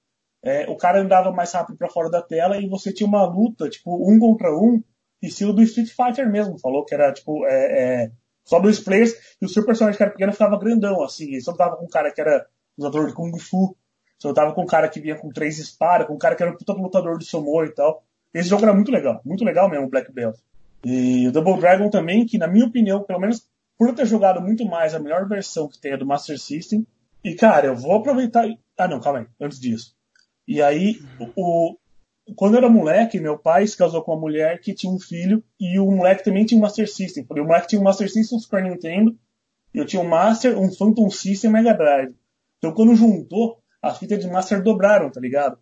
é, o cara andava mais rápido pra fora da tela e você tinha uma luta, tipo, um contra um, estilo do Street Fighter mesmo. Falou que era, tipo, é, é, só dois players e o seu personagem que era pequeno ficava grandão, assim. E você lutava com um cara que era usador de Kung Fu. Você lutava com um cara que vinha com três espadas, com um cara que era um puta lutador de sumo e tal. Esse jogo era muito legal, muito legal mesmo, Black Belt. E o Double Dragon também, que na minha opinião, pelo menos por eu ter jogado muito mais a melhor versão que tem é do Master System. E cara, eu vou aproveitar. Ah não, calma aí, antes disso. E aí, o, quando eu era moleque, meu pai se casou com uma mulher que tinha um filho e o moleque também tinha um Master System. O moleque tinha um Master System um Super Nintendo e eu tinha um Master, um Phantom System Mega Drive. Então quando juntou, as fitas de Master dobraram, tá ligado?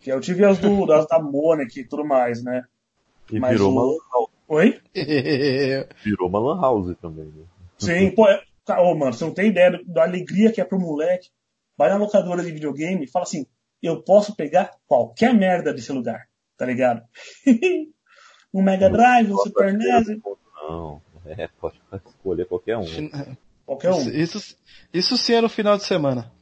Que eu tive as do [laughs] as da Monek e tudo mais, né? E Mas virou o- uma. Oi? [laughs] Virou uma lan house também, né? Sim, pô, é, ô, mano, você não tem ideia do- da alegria que é pro moleque. Vai na locadora de videogame e fala assim, eu posso pegar qualquer merda desse lugar, tá ligado? [laughs] um Mega Drive, um Super NES, Não, é, pode escolher qualquer um. qualquer um. Isso, isso, isso sim era o final de semana.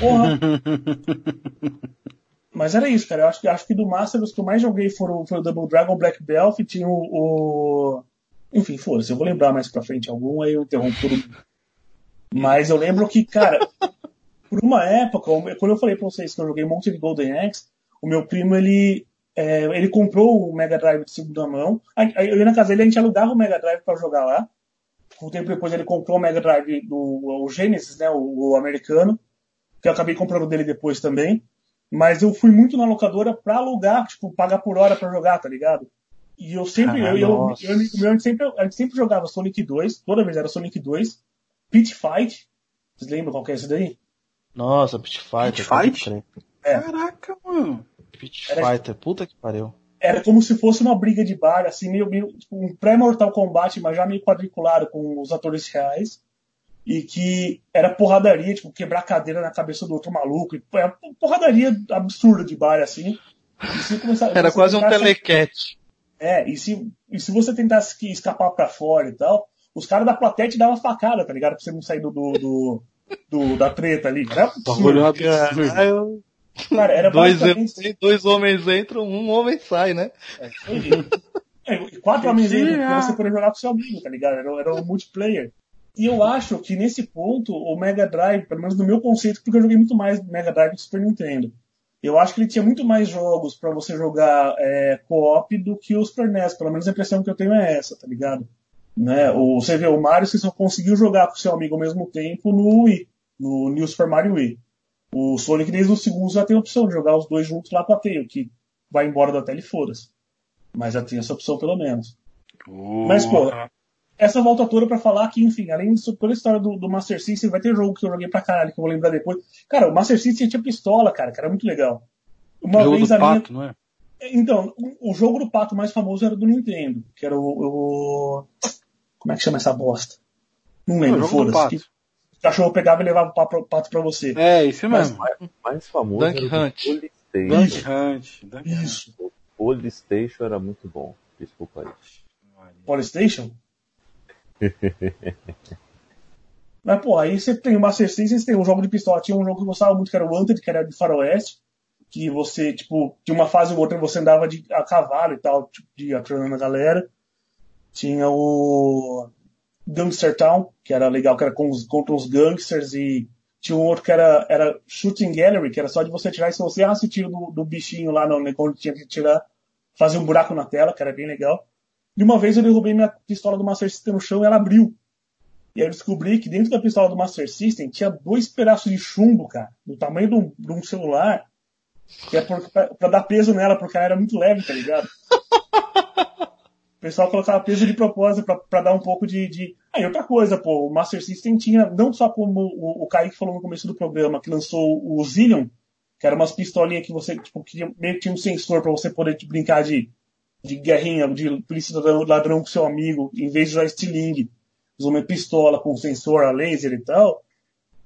Porra. [laughs] Mas era isso, cara. Eu acho que, acho que do Master, os que eu mais joguei foram, foi o Double Dragon, Black Belt, e tinha o. o... Enfim, foda-se, eu vou lembrar mais pra frente algum, aí eu interrompo mundo. Mas eu lembro que, cara, [laughs] por uma época, quando eu falei pra vocês que eu joguei um monte de Golden Axe, o meu primo, ele, é, ele comprou o Mega Drive de segunda mão. Aí, eu ia na casa dele, a gente alugava o Mega Drive pra jogar lá. Um tempo depois ele comprou o Mega Drive do o Genesis, né, o, o americano, que eu acabei comprando dele depois também. Mas eu fui muito na locadora pra alugar, tipo, pagar por hora pra jogar, tá ligado? E eu sempre, Ah, eu, eu, eu, eu, eu- a, gente sempre, a gente sempre jogava Sonic 2, toda vez era Sonic 2, Pit Fight, vocês lembram qual que é esse daí? Nossa, Pit Fighter. Pit Fight? É. Caraca, mano. Pit Era- Fighter, puta que pariu. Era como se fosse uma briga de bar, assim, meio, meio tipo, um pré-Mortal Kombat, mas já meio quadriculado com os atores reais. E que era porradaria, tipo, quebrar cadeira na cabeça do outro maluco. E, era porradaria absurda de bar, assim. E se começar- Era quase um telecat. É, e se, e se você tentasse escapar pra fora e tal, os caras da plateia te davam facada, tá ligado? Pra você não sair do, do, do- do- da treta ali. Era Bagulho absurdo. absurdo. Caralho. Cara, era Dois, basicamente... en- dois homens entram, um homem sai, né? É. É, e quatro homens pra você poder jogar com seu amigo, tá ligado? Era, era um multiplayer. E eu acho que nesse ponto, o Mega Drive, pelo menos no meu conceito, porque eu joguei muito mais Mega Drive que Super Nintendo. Eu acho que ele tinha muito mais jogos pra você jogar é, co-op do que o Super NES. Pelo menos a impressão que eu tenho é essa, tá ligado? Né? O, você vê, o Mario você só conseguiu jogar com seu amigo ao mesmo tempo no Wii, no New Super Mario Wii. O Sonic desde o segundo já tem a opção de jogar os dois juntos lá com a Tail, que vai embora da tela e foda-se. Mas já tem essa opção pelo menos. Mas, pô, essa volta toda pra falar que, enfim, além de toda a história do, do Master System, vai ter jogo que eu joguei pra caralho, que eu vou lembrar depois. Cara, o Master System tinha pistola, cara, que era muito legal. Uma jogo vez do a minha. pato, não é? Então, o o jogo do pato mais famoso era do Nintendo, que era o. o- Como é que chama essa bosta? Não É, o lembro, jogo do foda-se. O cachorro pegava e levava o pato pra você. É, isso Mas- mesmo. mais famoso Dunk era o Hunt. Polystation. Dunk Hunt. Dunk Hunt. Isso. O Polystation era muito bom. Desculpa aí. Polystation? [laughs] Mas, pô, aí você tem o Master System, você tem um jogo de pistola. Tinha um jogo que eu gostava muito, que era o Wanted, que era de faroeste. Que você, tipo, de uma fase ou outra você andava de, a cavalo e tal, tipo, de atirando a galera. Tinha o Gangster Town, que era legal, que era com os, contra os gangsters e Tinha um outro que era, era Shooting Gallery, que era só de você tirar, e se você errasse o tiro do, do bichinho lá no, onde tinha que tirar, fazer um buraco na tela, que era bem legal. E uma vez eu derrubei minha pistola do Master System no chão e ela abriu. E aí eu descobri que dentro da pistola do Master System tinha dois pedaços de chumbo, cara, do tamanho de um, de um celular, que é pra, pra, dar peso nela, porque ela era muito leve, tá ligado? O pessoal colocava peso de propósito pra, pra dar um pouco de, de... Ah, e outra coisa, pô, o Master System tinha, não só como o, o Kaique falou no começo do programa, que lançou o Zillion, que era umas pistolinhas que você, tipo, que meio que tinha um sensor para você poder tipo, brincar de, de guerrinha, de polícia ladrão com seu amigo, em vez de usar estilingue, usou uma pistola com sensor a laser e tal.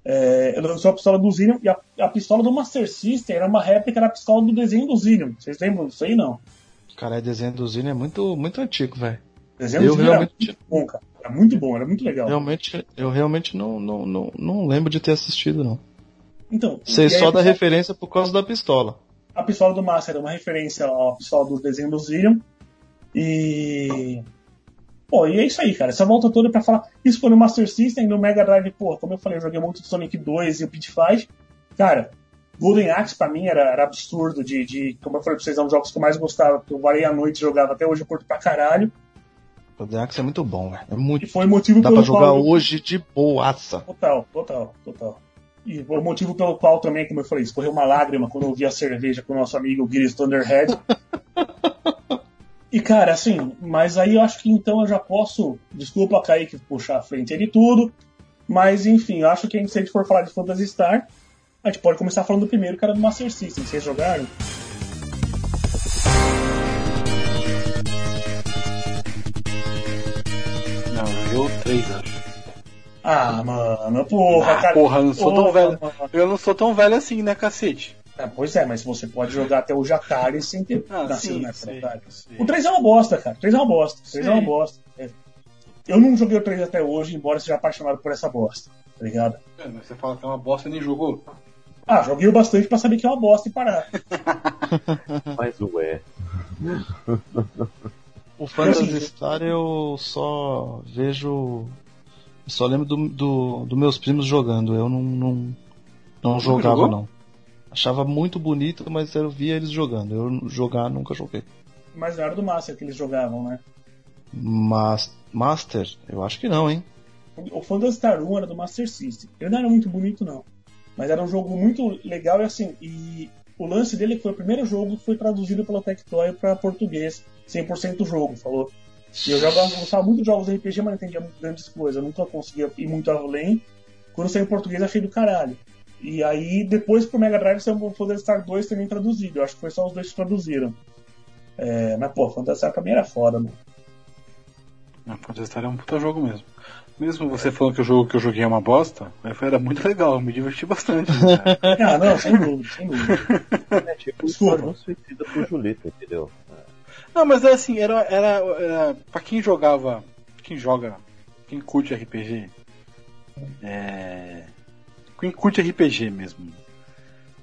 É, ele lançou a pistola do Zillion e a, a, pistola do Master System era uma réplica da pistola do desenho do Zillion. Vocês lembram disso aí, não? Cara, o desenho do Zillion é muito, muito antigo, velho. Desenho eu do Zillion realmente... era muito bom, cara. Era muito bom, era muito legal. Realmente, eu realmente não, não, não, não lembro de ter assistido, não. Então, Sei só da referência por causa da pistola. A pistola do Master é uma referência à pistola do desenho do Zillion. E. Pô, e é isso aí, cara. Essa volta toda pra falar. Isso foi no Master System, no Mega Drive, pô, como eu falei, eu joguei muito Sonic 2 e o Pit Fight. Cara, Golden Axe pra mim era, era absurdo de, de. Como eu falei pra vocês, é um dos jogos que eu mais gostava, que eu varei a noite jogava, até hoje eu curto pra caralho. Golden Axe é muito bom, velho. É muito. E foi motivo Dá pelo pra jogar qual... hoje de boaça. Total, total, total. E o motivo pelo qual também, como eu falei, escorreu uma lágrima quando eu vi a cerveja com o nosso amigo Guinness Thunderhead. [laughs] e cara, assim, mas aí eu acho que então eu já posso, desculpa Kaique puxar a frente de tudo, mas enfim, eu acho que se a gente for falar de Phantasy Star, a gente pode começar falando do primeiro, que era do Master System. Vocês jogaram? Não, eu três, acho. Ah, mano, porra, Ah, cara. porra, eu não sou tão Porra, velho. mano. Eu não sou tão velho assim, né, cacete? Ah, pois é, mas você pode jogar até o Atari sem ter Ah, nascido sim, na sei. O 3 é uma bosta, cara. O 3 é uma bosta. O 3 é Sim. uma bosta. É. Eu não joguei o 3 até hoje, embora seja apaixonado por essa bosta. Tá ligado? É, mas Você fala que é uma bosta e nem jogou. Ah, joguei o bastante pra saber que é uma bosta e parar. [laughs] Mas ué. O Phantasy Star eu só vejo. Eu Só lembro dos do, do meus primos jogando. Eu não, não, não jogava, jogou? não. Achava muito bonito, mas eu via eles jogando. Eu jogar nunca joguei. Mas não era do Master que eles jogavam, né? Mas Master, eu acho que não, hein? O Phantasy Star 1 era do Master System. Ele não era muito bonito, não. Mas era um jogo muito legal e assim. E o lance dele foi o primeiro jogo que foi traduzido pela Tectoy para português. 100% do jogo, falou. E eu jogava, gostava muito de jogos de RPG, mas não entendia grandes coisas. Eu nunca conseguia ir muito além. Quando saiu em português, achei do caralho. E aí, depois pro Mega Drive saiu o Phantasy Star 2 também traduzido. Eu acho que foi só os dois que traduziram. É, mas, pô, Phantasy Star pra mim era foda, mano. Não, Phantasy Star é um puta jogo mesmo. Mesmo você falando que o jogo que eu joguei é uma bosta, era muito legal, eu me diverti bastante. né? [laughs] Ah, não, sem dúvida, sem dúvida. É tipo Desculpa. Esquadrão Suicida pro Julito, entendeu? Não, mas é assim, era, era, era pra quem jogava, quem joga, quem curte RPG, é, quem curte RPG mesmo,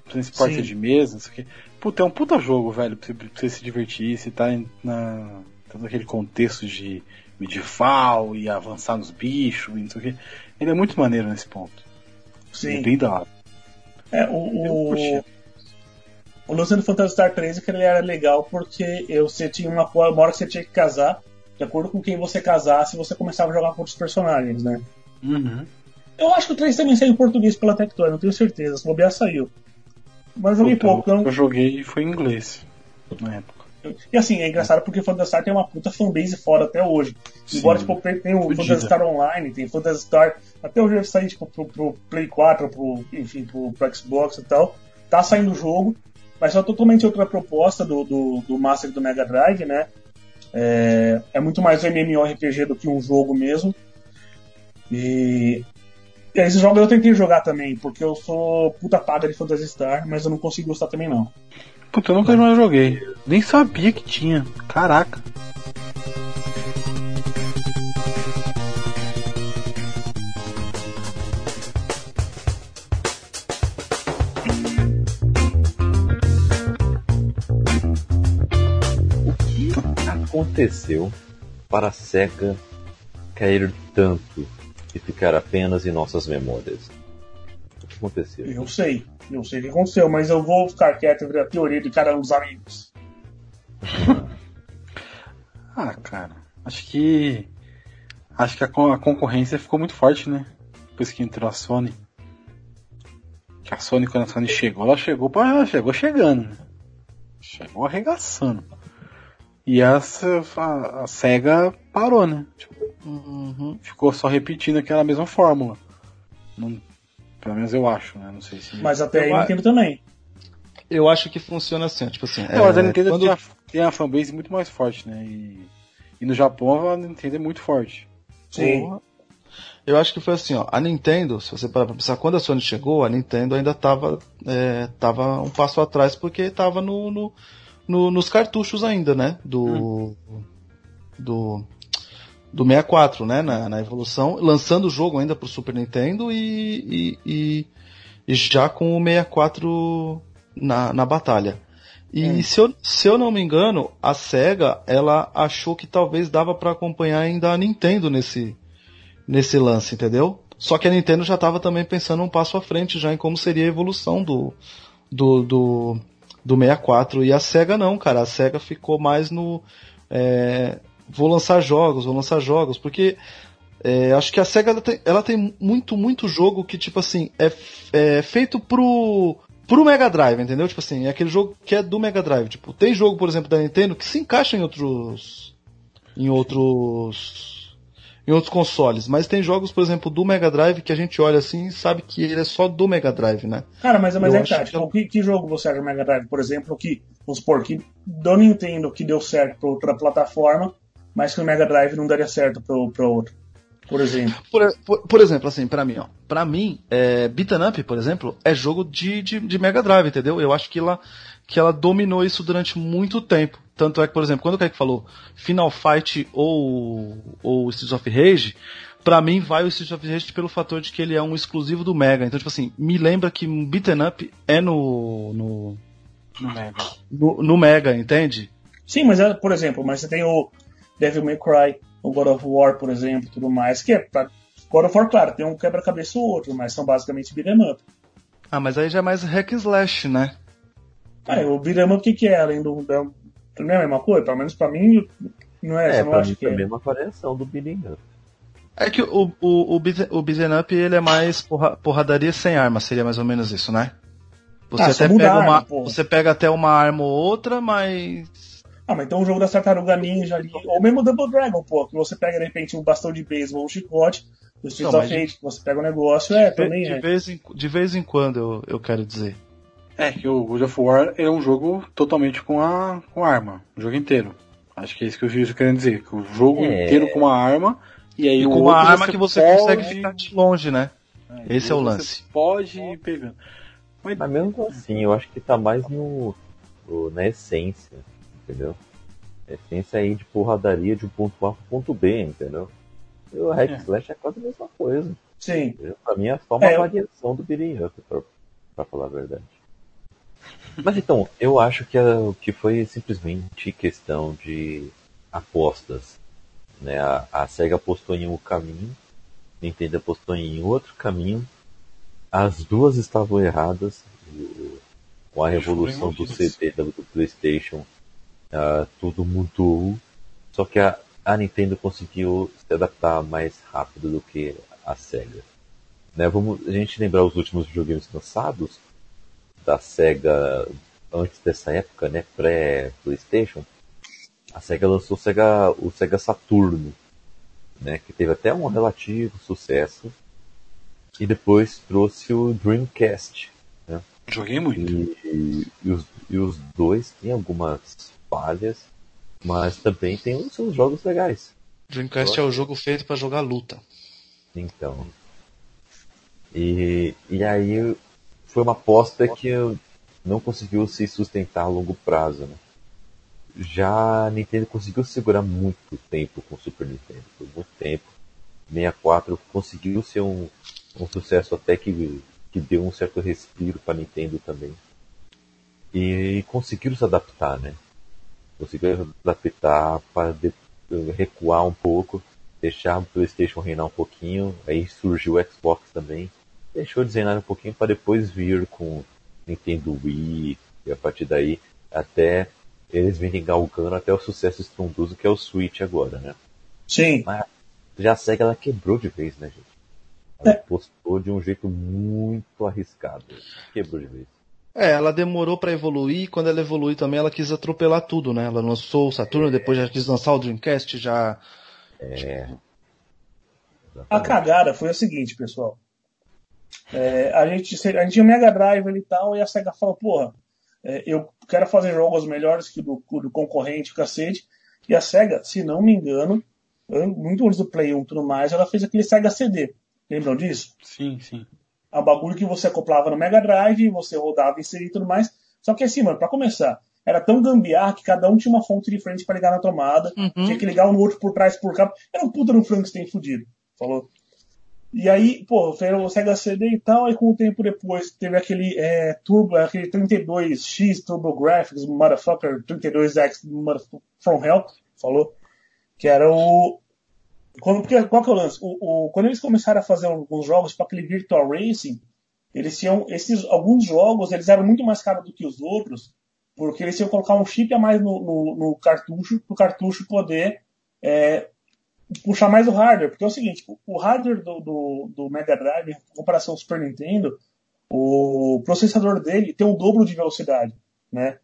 principalmente de mesa, não sei o que, puta, é um puta jogo, velho, pra você, pra você se divertir, você tá na, tá naquele contexto de medieval e avançar nos bichos e não sei o que, ele é muito maneiro nesse ponto, é Sim. bem da hora. É, o, o, o lance do Phantasy Star 3 é que ele era legal porque eu, você tinha uma, uma hora que você tinha que casar, de acordo com quem você casasse, você começava a jogar com outros personagens, né? Uhum. Eu acho que o 3 também saiu em português pela Tectoy, não tenho certeza, se bobear saiu. Mas eu joguei Puta, pouco, então- Eu joguei e foi em inglês na época. E assim, é engraçado porque o Phantasy Star tem uma puta fanbase foda até hoje. Embora, Sim. tipo, tem tem o. Phantasy Star Online, tem Phantasy Star. Até hoje deve sair, tipo, pro, pro Play 4, pro, enfim, pro, pro Xbox e tal. Tá saindo o jogo, mas é totalmente outra proposta do, do, do Master do Mega Drive, né? É, é muito mais um MMORPG do que um jogo mesmo. E. e esses jogos eu tentei jogar também, porque eu sou puta paga de Phantasy Star, mas eu não consigo gostar também não. Puta, eu nunca mais joguei. Nem sabia que tinha. Caraca. Aconteceu para a SEGA cair tanto e ficar apenas em nossas memórias. que aconteceu. Eu sei, eu sei o que aconteceu, mas eu vou ficar quieto e ver a teoria de cada um dos amigos. [laughs] Ah, cara, acho que. Acho que a, con- a concorrência ficou muito forte, né? Depois que entrou a Sony. Que a Sony, quando a Sony chegou, ela chegou pra, ela chegou chegando. né? Chegou arregaçando. E a, a, a SEGA parou, né? Tipo, Uhum. ficou só repetindo aquela mesma fórmula. Não- pelo menos eu acho, né? Não sei se. Mas até aí a- entendo também. Eu acho que funciona assim, tipo assim. É, mas a Nintendo quando- tem, a, tem a fanbase muito mais forte, né? E, e no Japão a Nintendo é muito forte. Sim. Porra. Eu acho que foi assim, ó. A Nintendo, se você parar pra pensar, quando a Sony chegou, a Nintendo ainda tava, é, tava um passo atrás porque tava no, no- no- nos cartuchos ainda, né? Do. Do. Do 64, né? Na, na evolução, lançando o jogo ainda pro Super Nintendo e, e, e- já com o 64 na, na batalha. E se, eu, se eu não me engano, a SEGA, ela achou que talvez dava pra acompanhar ainda a Nintendo nesse, nesse lance, entendeu? Só que a Nintendo já estava também pensando um passo à frente já em como seria a evolução do, do, do, do 64. E a SEGA não, cara. A SEGA ficou mais no. é, vou lançar jogos, vou lançar jogos, porque é, acho que a SEGA ela tem, ela tem muito, muito jogo que, tipo assim, é, é feito pro. Pro Mega Drive, entendeu? Tipo assim, é aquele jogo que é do Mega Drive. Tipo, tem jogo, por exemplo, da Nintendo que se encaixa em outros. em outros em outros consoles. Mas tem jogos, por exemplo, do Mega Drive que a gente olha assim e sabe que ele é só do Mega Drive, né? Cara, mas, mas Eu é que tá. que Tipo, eu- que, que jogo você acha do Mega Drive, por exemplo, que, vamos supor, que do Nintendo que deu certo pra outra plataforma, mas que o Mega Drive não daria certo pra, pra outro? Por exemplo. Por, por, por exemplo, assim, pra mim, ó. Pra mim, é, Beaten Up, por exemplo, é jogo de, de, de Mega Drive, entendeu? Eu acho que ela, que ela dominou isso durante muito tempo. Tanto é que, por exemplo, quando o Kaique falou Final Fight ou, ou Streets of Rage, pra mim vai o Streets of Rage pelo fator de que ele é um exclusivo do Mega. Então, tipo assim, me lembra que Beaten Up é no, no, No Mega. no, no Mega, entende? Sim, mas é, por exemplo, mas você tem o Devil May Cry, o God of War, por exemplo, tudo mais, que é pra... God of War, claro, tem um quebra-cabeça ou outro, mas são basicamente beat'em up. Ah, mas aí já é mais hack and slash, né? Ah, o beat'em up o que, que é, além do... da- Não é a mesma coisa? Pelo menos pra mim, não é, É, eu não pra acho mim que é. também é uma variação do Beating Up. É que o, o, o, o beat'em up ele é mais porra- porradaria sem arma, seria mais ou menos isso, né? Você Ah, até pega a arma, uma, porra. você pega até uma arma ou outra, mas Ah, mas então o jogo da Tartaruga Ninja ali, ou mesmo o Double Dragon, pô, que você pega de repente um bastão de beisebol, um chicote, o Streets of Rage, que você pega o negócio, é, de, também de é. vez em, de vez em quando eu, eu quero dizer. É, que o God of War é um jogo totalmente com a com arma, o jogo inteiro. Acho que é isso que eu estou querendo dizer, que o jogo É. inteiro com uma arma e aí E o com uma arma que você pode- consegue ficar de longe, né? É, Esse é o você lance. Pode ir pegando. Mas, Mas mesmo assim, eu acho que tá mais no, no- na essência, entendeu? A essência aí de porradaria de um ponto A pro ponto B, entendeu? E o hack É. slash é quase a mesma coisa. Sim. entendeu? Pra mim é só uma É, eu- variação do beating up, pra, pra falar a verdade. Mas então, eu acho que, a- que foi simplesmente questão de apostas. Né? A, a SEGA apostou em um caminho, a Nintendo apostou em outro caminho. As duas estavam erradas. Com a revolução do CD do, do PlayStation, ah, tudo mudou. Só que a, a Nintendo conseguiu se adaptar mais rápido do que a SEGA. Né? Vamos a gente lembrar os últimos videogames lançados da SEGA antes dessa época, né? Pré-PlayStation. A SEGA lançou o SEGA, o SEGA Saturno, né? Que teve até um relativo sucesso. E depois trouxe o Dreamcast. joguei muito. E, e os, e os dois têm algumas falhas, mas também tem os seus jogos legais. Dreamcast é o jogo feito pra jogar luta. Então. E, e aí foi uma aposta que não conseguiu se sustentar a longo prazo, né? Já a Nintendo conseguiu segurar muito tempo com o Super Nintendo, por muito tempo. 64 conseguiu ser um, um sucesso até que, que deu um certo respiro para Nintendo também. E conseguiram se adaptar, né? Conseguiram se adaptar para recuar um pouco, deixar o PlayStation reinar um pouquinho. Aí surgiu o Xbox também, deixou de zenar um pouquinho para depois vir com Nintendo Wii e a partir daí até eles virem galgando até o sucesso estrondoso que é o Switch agora, né? Sim. Mas já a SEGA ela quebrou de vez, né, gente? Ela É. postou de um jeito muito arriscado. Quebrou de vez. É, ela demorou pra evoluir, e quando ela evoluiu também ela quis atropelar tudo, né? Ela lançou o Saturno, depois já quis lançar o Dreamcast, já... A cagada foi a seguinte, pessoal. É, a, gente, a gente tinha o Mega Drive ali e tal, e a SEGA falou, porra, é, eu quero fazer jogos melhores que o do, o do concorrente, cacete. E a SEGA, se não me engano, an- muito antes do Play 1 e tudo mais, ela fez aquele Sega CD. Lembram disso? Sim, sim. É um bagulho que você acoplava no Mega Drive, você rodava, inseria e tudo mais. Só que assim, mano, pra começar, era tão gambiarra que cada um tinha uma fonte diferente pra ligar na tomada. Tinha que ligar um no outro por trás, por cabo. Era um puta no Frankenstein fudido. Falou. E aí, pô, foi o Sega CD e tal, aí com o tempo depois teve aquele é, Turbo, aquele 32X Turbo Graphics, motherfucker, 32X motherfucker, From Hell, falou, que era o... Quando, porque, qual que é o lance? O, o- quando eles começaram a fazer alguns jogos, tipo aquele Virtual Racing, eles tinham, esses, alguns jogos, eles eram muito mais caros do que os outros, porque eles que colocar um chip a mais no, no, no cartucho, para o cartucho poder é, puxar mais o hardware, porque é o seguinte, o hardware do, do, do Mega Drive, em comparação ao Super Nintendo, o processador dele tem o dobro de velocidade, né?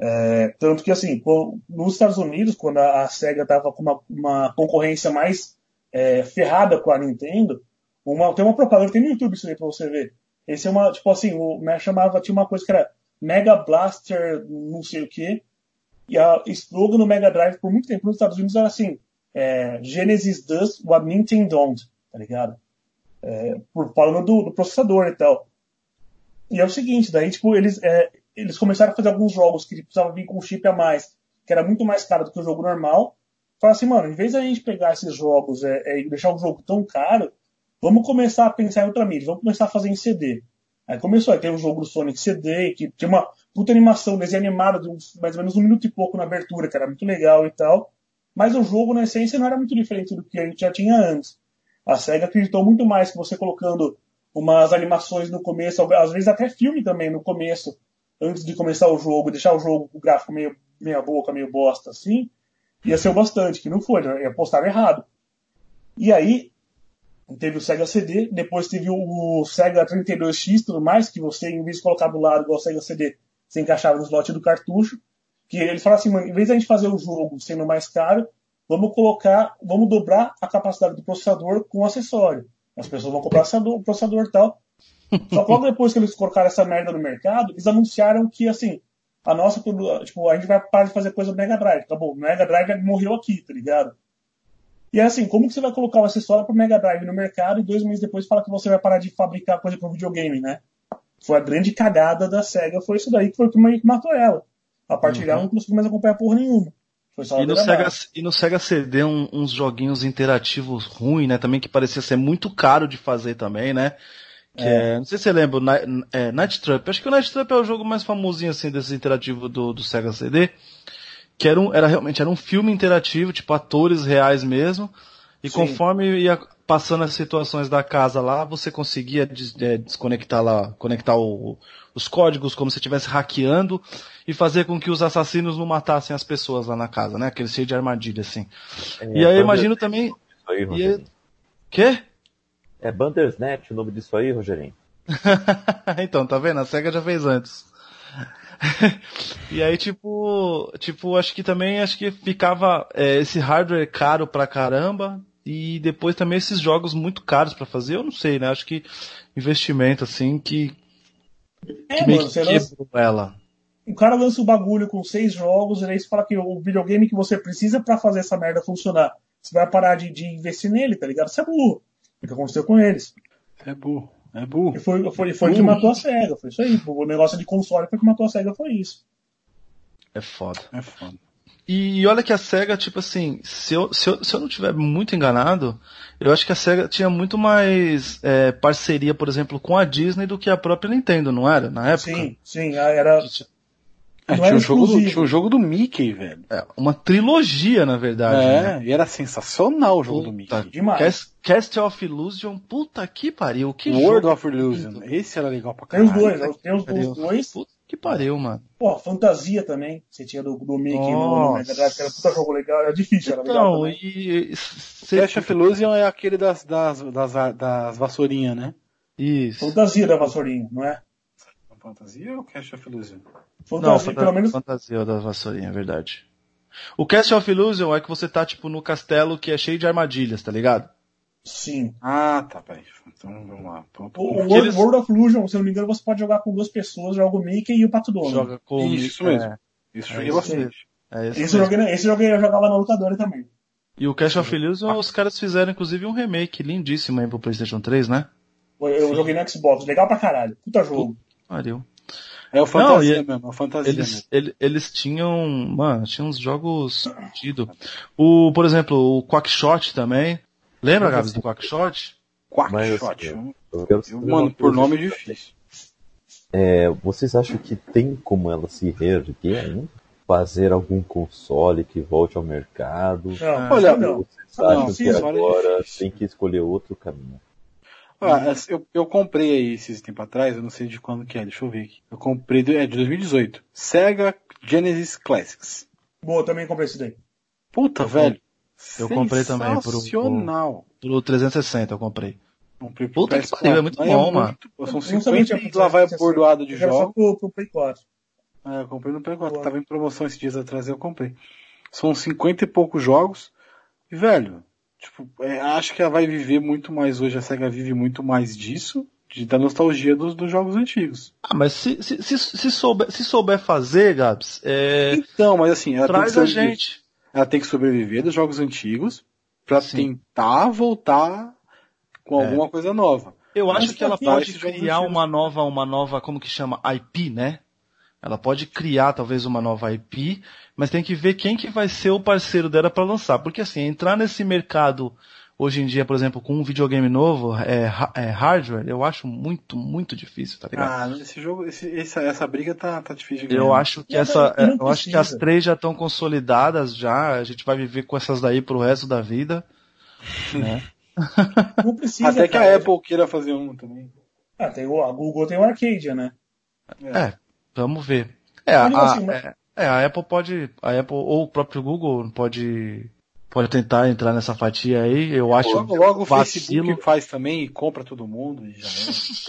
É, tanto que assim, nos Estados Unidos, quando a, a Sega estava com uma, uma concorrência mais é, ferrada com a Nintendo, uma, tem uma propaganda, tem no YouTube isso aí pra você ver. Esse é uma, tipo assim, o né, chamava, tinha uma coisa que era Mega Blaster, não sei o que, e a slogan no Mega Drive por muito tempo nos Estados Unidos era assim, é, Genesis what Nintendo don't, tá ligado? É, por falando do, do processador e tal. E é o seguinte, daí, tipo, eles, é, eles começaram a fazer alguns jogos que precisavam vir com um chip a mais, que era muito mais caro do que o jogo normal. Falaram assim, mano, em vez da gente pegar esses jogos é, é, e deixar o jogo tão caro, vamos começar a pensar em outra mídia, vamos começar a fazer em CD. Aí começou, aí tem o jogo do Sonic CD, que tinha uma puta animação, desenho animado de uns, mais ou menos um minuto e pouco na abertura, que era muito legal e tal. Mas o jogo, na essência, não era muito diferente do que a gente já tinha antes. A SEGA acreditou muito mais que você colocando umas animações no começo, às vezes até filme também no começo, antes de começar o jogo, deixar o jogo com o gráfico meio meia boca, meio bosta assim, ia ser o bastante, que não foi, né? ia postar errado. E aí, teve o Sega CD, depois teve o, o Sega 32X e tudo mais, que você, em vez de colocar do lado igual o Sega CD, você encaixava no slot do cartucho, que ele fala assim, mano, em vez da gente fazer o jogo sendo mais caro, vamos colocar, vamos dobrar a capacidade do processador com o acessório. As pessoas vão comprar o processador e tal. [laughs] Só que logo depois que eles colocaram essa merda no mercado, eles anunciaram que, assim, a nossa, tipo, a gente vai parar de fazer coisa do Mega Drive, tá bom? O Mega Drive morreu aqui, tá ligado? E é assim, como que você vai colocar o acessório pro Mega Drive no mercado e dois meses depois fala que você vai parar de fabricar coisa pro videogame, né? Foi a grande cagada da SEGA, foi isso daí que foi o que matou ela. A partir dela não conseguiu mais acompanhar porra nenhuma. Foi só E no, Sega, e no Sega CD um, uns joguinhos interativos ruins, né? Também que parecia ser muito caro de fazer também, né? Que é. É, não sei se você lembra, Night, é, Night Trap. Acho que o Night Trap é o jogo mais famosinho assim desses interativos do, do Sega CD. Que era, um, era realmente era um filme interativo, tipo atores reais mesmo. E Sim. conforme ia passando as situações da casa lá, você conseguia des, é, desconectar lá, conectar o, os códigos como se estivesse hackeando e fazer com que os assassinos não matassem as pessoas lá na casa, né? Aquele cheio de armadilha assim. É, e aí eu imagino também. Aí, e... Quê? É Bandersnatch o nome disso aí, Rogerinho? [laughs] então, tá vendo? A SEGA já fez antes. [laughs] e aí, tipo, tipo, acho que também acho que ficava é, esse hardware caro pra caramba e depois também esses jogos muito caros para fazer, eu não sei, né? Acho que investimento assim que, é, que mano, que quebrou ela. O cara lança o bagulho com seis jogos e aí você fala que o videogame que você precisa para fazer essa merda funcionar, você vai parar de, de investir nele, tá ligado? Você é burro. O que aconteceu com eles. É burro. É burro. E foi, foi, foi que matou a SEGA, foi isso aí. O negócio de console foi que matou a SEGA, foi isso. É foda. É foda. E, e olha que a SEGA, tipo assim, se eu, se eu, se eu não tiver muito enganado, eu acho que a SEGA tinha muito mais é, parceria, por exemplo, com a Disney do que a própria Nintendo, não era? Na época? Sim, sim, era. É, tinha, era um jogo do, tinha um jogo do Mickey, velho. É, uma trilogia, na verdade. né? É, e era sensacional o jogo do Puta, Mickey. Demais. Cast, Cast of Illusion, puta que pariu. Que World jogo of Illusion. Esse era legal pra Tem os caralho. dois, tem os, pariu. os dois. Puta que pariu, mano. Pô, fantasia também. Você tinha do, do Mickey no. Mega Drive, que era um puta jogo legal. Era difícil, era legal Então, também. e... Cash of Illusion é aquele das, das, das, das vassourinhas, né? Isso. Fantasia da vassourinha, não é? Fantasia ou Cash of Illusion? Não, Fantasia, fanta- pelo menos. fantasia da vassourinha, é verdade. O Cast of Illusion é que você tá, tipo, no castelo que é cheio de armadilhas, tá ligado? Sim. Ah, tá, peraí. Então vamos lá. Pronto. O, World, eles- World of Illusion, se eu não me engano, você pode jogar com duas pessoas, joga o Mickey e o Pato Donald. Joga com Isso é, mesmo. Isso É joguei isso bastante. É esse Esse mesmo. joguei, esse eu joguei, eu jogava na lutadora também. E o Cast of Illusion, os caras fizeram, inclusive, um remake lindíssimo aí pro PlayStation 3, né? Eu, eu joguei no Xbox, legal pra caralho. Puta jogo. Pariu. É o fantasia Não, e- mesmo, é o fantasia Eles, mesmo. ele- eles tinham, mano, tinham uns jogos sentido. O, por exemplo, o Quackshot também. Lembra, Gabs, do Quackshot? Mas, Quackshot. assim, Eu, saber mano, por nome difícil. É, vocês acham que tem como ela se reerguer ainda? Fazer algum console que volte ao mercado? Não, Olha, não. Vocês acham Não, que console é agora difícil. tem que escolher outro caminho? Ah, eu, eu comprei aí esses tempo atrás, eu não sei de quando que é, deixa eu ver aqui. Eu comprei, é de 2018. Sega Genesis Classics. Boa, também comprei esse daí. Puta, Eu velho. Eu comprei também por um- Sensacional. Pro 360 eu comprei. Comprei pro Puta que PS4. pariu, é muito Aí bom, mano. São não sabia 50 que e lá vai bordoado de Era só jogos. pro, pro Play 4. É, eu comprei no Play 4. Boa. Tava em promoção esses dias atrás, eu comprei. São 50 e poucos jogos. E, velho, tipo, é, acho que ela vai viver muito mais hoje. A SEGA vive muito mais disso, de, da nostalgia dos, dos jogos antigos. Ah, mas se, se, se, se souber, se souber fazer, Gabs, é, Então, mas assim, ela traz a gente. Ela tem que sobreviver dos jogos antigos pra Sim. tentar voltar com É. alguma coisa nova. Eu Mas acho que ela pode criar uma nova, uma nova, como que chama? IP, né? Ela pode criar talvez uma nova IP, mas tem que ver quem que vai ser o parceiro dela para lançar. Porque assim, entrar nesse mercado hoje em dia, por exemplo, com um videogame novo, é, é hardware, eu acho muito, muito difícil, tá ligado? Ah, esse jogo, esse, essa, essa briga tá, tá difícil de ganhar. Eu acho que Não, essa, não é, eu acho que as três já estão consolidadas já, a gente vai viver com essas daí pro resto da vida, [laughs] né? Não precisa. Até que a Apple queira fazer um também. Ah, tem o, a Google tem o Arcadia, né? É, vamos ver. É, Eu a, assim, mas- é, é, a Apple pode, a Apple ou o próprio Google pode, pode tentar entrar nessa fatia aí. Eu acho Logo, logo o vacilo. Facebook faz também e compra todo mundo já.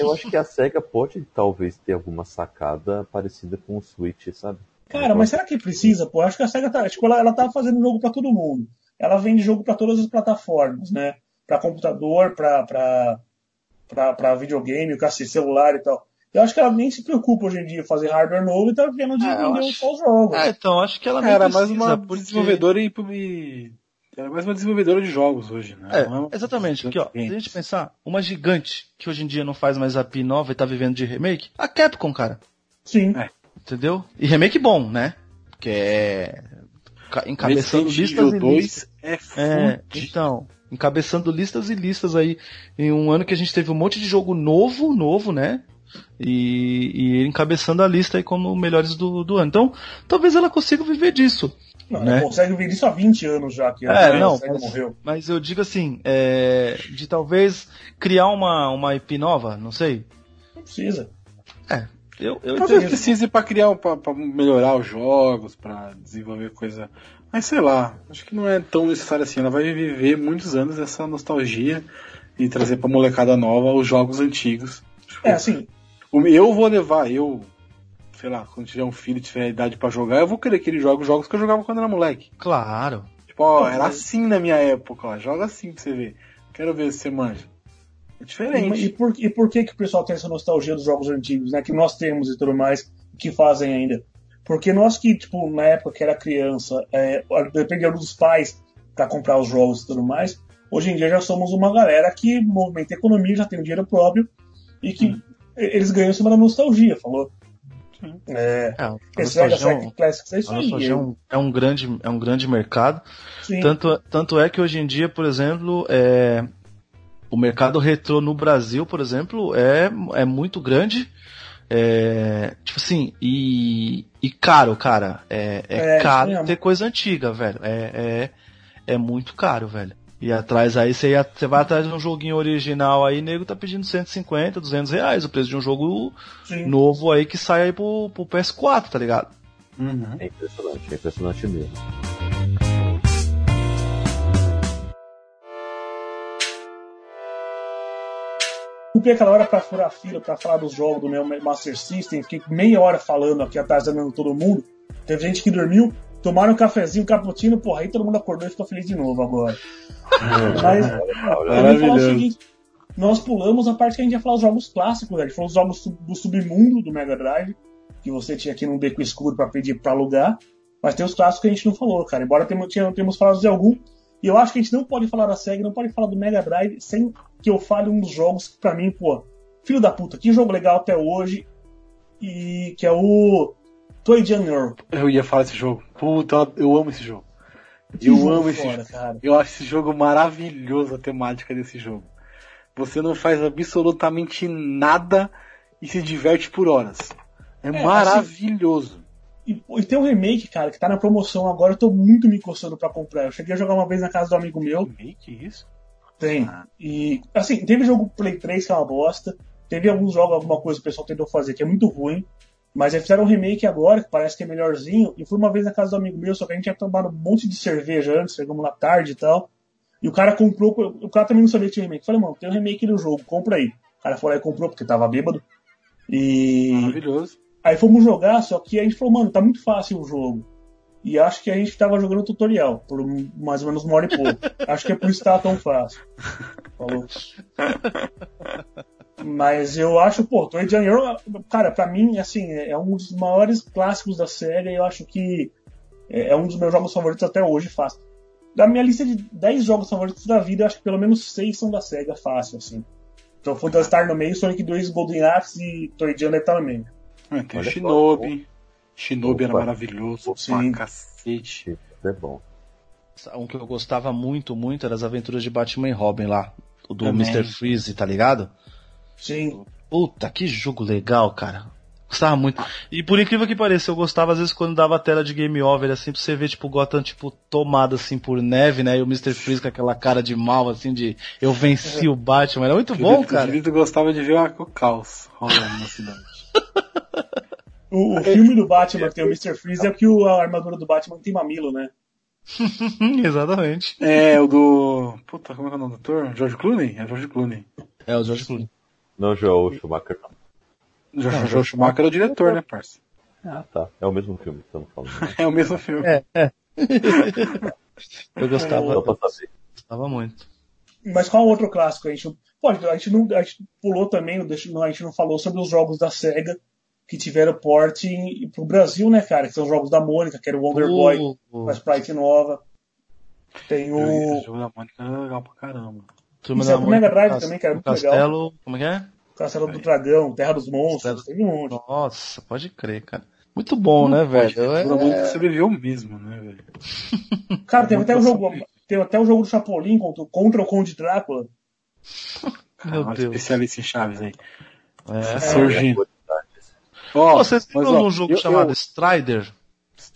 Eu acho que a SEGA pode talvez ter alguma sacada parecida com o Switch, sabe? Cara, mas será que precisa, pô? Acho que a SEGA tá, tipo, ela, ela tá fazendo jogo pra todo mundo. Ela vende jogo pra todas as plataformas, né? Pra computador, pra, pra, pra, pra videogame, cacete, celular e tal. Eu acho que ela nem se preocupa hoje em dia em fazer hardware novo e tá vendo de É, eu vender acho- só os jogos. É, então, acho que ela precisa, mais uma porque... desenvolvedora e, e. Era mais uma desenvolvedora de jogos hoje, né? É, Não uma- exatamente. Aqui, ó, se a gente pensar, uma gigante que hoje em dia não faz mais API nova e tá vivendo de remake, a Capcom, cara. Sim. É. Entendeu? E remake bom, né? Que é ca- encabeçando Resident listas Evil e 2 listas. é É, fudido. então, encabeçando listas e listas aí em um ano que a gente teve um monte de jogo novo, novo, né? E, e encabeçando a lista aí como melhores do, do ano. Então, talvez ela consiga viver disso. Não, né? consegue ver isso há 20 anos já que É, não, mas- morreu. Mas eu digo assim, é, de talvez criar uma, uma IP nova, não sei. Não precisa. Eu, eu Talvez entendo. precise pra criar, pra, pra melhorar os jogos, pra desenvolver coisa. Mas sei lá, acho que não é tão necessário assim. Ela vai viver muitos anos essa nostalgia e trazer pra molecada nova os jogos antigos. Tipo, É, assim, Eu vou levar, eu, sei lá, quando tiver um filho e tiver idade pra jogar, eu vou querer que ele jogue os jogos que eu jogava quando era moleque. Claro. Tipo, ó, era assim na minha época, ó, joga assim pra você ver. Quero ver se você manja. É E, diferente. por, e por que, que o pessoal tem essa nostalgia dos jogos antigos, né? Que nós temos e tudo mais, que fazem ainda. Porque nós que, tipo, na época que era criança, é, dependia dos pais para comprar os jogos e tudo mais, hoje em dia já somos uma galera que movimenta a economia, já tem o dinheiro próprio e que eles ganham em cima da nostalgia, falou? É, É, esse Sega é um- Classics é isso aí. é um, é um grande, é um grande mercado. Sim. Tanto, tanto é que hoje em dia, por exemplo, é, o mercado retrô no Brasil, por exemplo, é, é muito grande. É, tipo assim, e, e caro, cara. É, é, É, caro mesmo. ter coisa antiga, velho. É, é, é muito caro, velho. E atrás aí, você, ia- você vai atrás de um joguinho original aí, nego tá pedindo 150, 200 reais o preço de um jogo Sim. novo aí que sai aí pro, pro PS4, tá ligado? Uhum. É impressionante, é impressionante mesmo. Ocupei aquela hora pra furar a fila pra falar dos jogos do meu Master System, fiquei meia hora falando aqui atrasando todo mundo. Teve gente que dormiu, tomaram um cafezinho, um cappuccino, porra, aí todo mundo acordou e ficou feliz de novo agora. [laughs] Mas eu ia falar o seguinte, nós pulamos a parte que a gente ia falar os jogos clássicos, né? A gente falou os jogos do submundo do Mega Drive, que você tinha aqui num beco escuro pra pedir pra alugar, mas tem os clássicos que a gente não falou, cara. Embora temos, temos falado de algum, e eu acho que a gente não pode falar da SEGA, não pode falar do Mega Drive sem que eu fale um dos jogos que pra mim, pô, filho da puta, que jogo legal até hoje, e que é o Toy Jam Earl. Eu ia falar desse jogo. Puta, eu- amo esse jogo. Eu amo esse jogo. cara. Eu acho esse jogo maravilhoso, a temática desse jogo. Você não faz absolutamente nada e se diverte por horas. É, É, maravilhoso. E, e tem um remake, cara, que tá na promoção agora, eu tô muito me coçando pra comprar. Eu cheguei a jogar uma vez na casa do amigo meu, que é isso? Tem. Ah. E, assim, teve jogo Play 3 que é uma bosta. Teve alguns jogos, alguma coisa que o pessoal tentou fazer que é muito ruim. Mas eles fizeram um remake agora, que parece que é melhorzinho. E fui uma vez na casa do amigo meu, só que a gente tinha tomado um monte de cerveja antes, chegamos lá tarde e tal. E o cara comprou, o cara também não sabia que tinha remake. Eu falei, mano, tem um remake do jogo, compra aí. O cara foi lá e comprou porque tava bêbado. E Maravilhoso. aí fomos jogar, só que a gente falou, mano, tá muito fácil o jogo. E acho que a gente tava jogando tutorial, por mais ou menos uma hora e pouco. [laughs] acho que é por isso que tava tão fácil. Falou. [laughs] Mas eu acho, pô, Toy Jam Earl, cara, pra mim, assim, é um dos maiores clássicos da série. Eu acho que é é um dos meus jogos favoritos até hoje, fácil. Da minha lista de 10 jogos favoritos da vida, eu acho que pelo menos 6 são da SEGA, fácil, assim. Então Phantasy no meio, Sonic 2, Golden Axe e Toy Jam deve estar no meio. Ah, tem o Olha Shinobi. Shinobi era Opa. maravilhoso. Sim. Pra cacete. É bom. Um que eu gostava muito, muito era as aventuras de Batman e Robin lá. O do Também. Mr. Freeze, tá ligado? Sim. Puta, que jogo legal, cara. Gostava muito. E por incrível que pareça, eu gostava às vezes quando dava a tela de game over, assim, pra você ver, tipo, Gotham, tipo, tomado, assim, por neve, né? E o Mr. Freeze com aquela cara de mal, assim, de eu venci o Batman. Era muito bom, cara. O gostava de ver o caos rolando na cidade. O, [laughs] o filme do Batman que tem o Mr. Freeze é que o- a armadura do Batman tem mamilo, né? [laughs] Exatamente. É, o do. Puta, como é que é o nome do ator? George Clooney? É George Clooney. É, o George Clooney. Não, Joel Schumacher não. George, George Schumacher é o diretor, né, parça? Ah, tá. É o mesmo filme que estamos falando. né? [laughs] É o mesmo filme. É, [laughs] Eu gostava, saber. gostava muito. Mas qual outro clássico? A gente, pô, a gente não a gente pulou também, não, a gente não falou sobre os jogos da SEGA que tiveram porte pro Brasil, né, cara? Que são os jogos da Mônica, que era o Wonder Boy O- com a Sprite nova. Tem o. Esse jogo da Mônica era legal pra caramba. Turma Isso é da do Mega Mônica, Drive também, que era muito Castelo, como é que é? Castelo do Dragão, Terra dos Monstros, Castelo- teve um monte. Nossa, pode crer, cara. Muito bom, né, velho? O É- da Mônica sobreviveu mesmo, né, velho? [laughs] Cara, teve até o Muito jogo. Teve até o jogo do Chapolin contra, contra o Conde Drácula. [laughs] Meu o Deus. especialista em chaves aí. É. Surgindo. Pô, Ó, Vocês mas, lembram ó, de um jogo eu- chamado eu- Strider?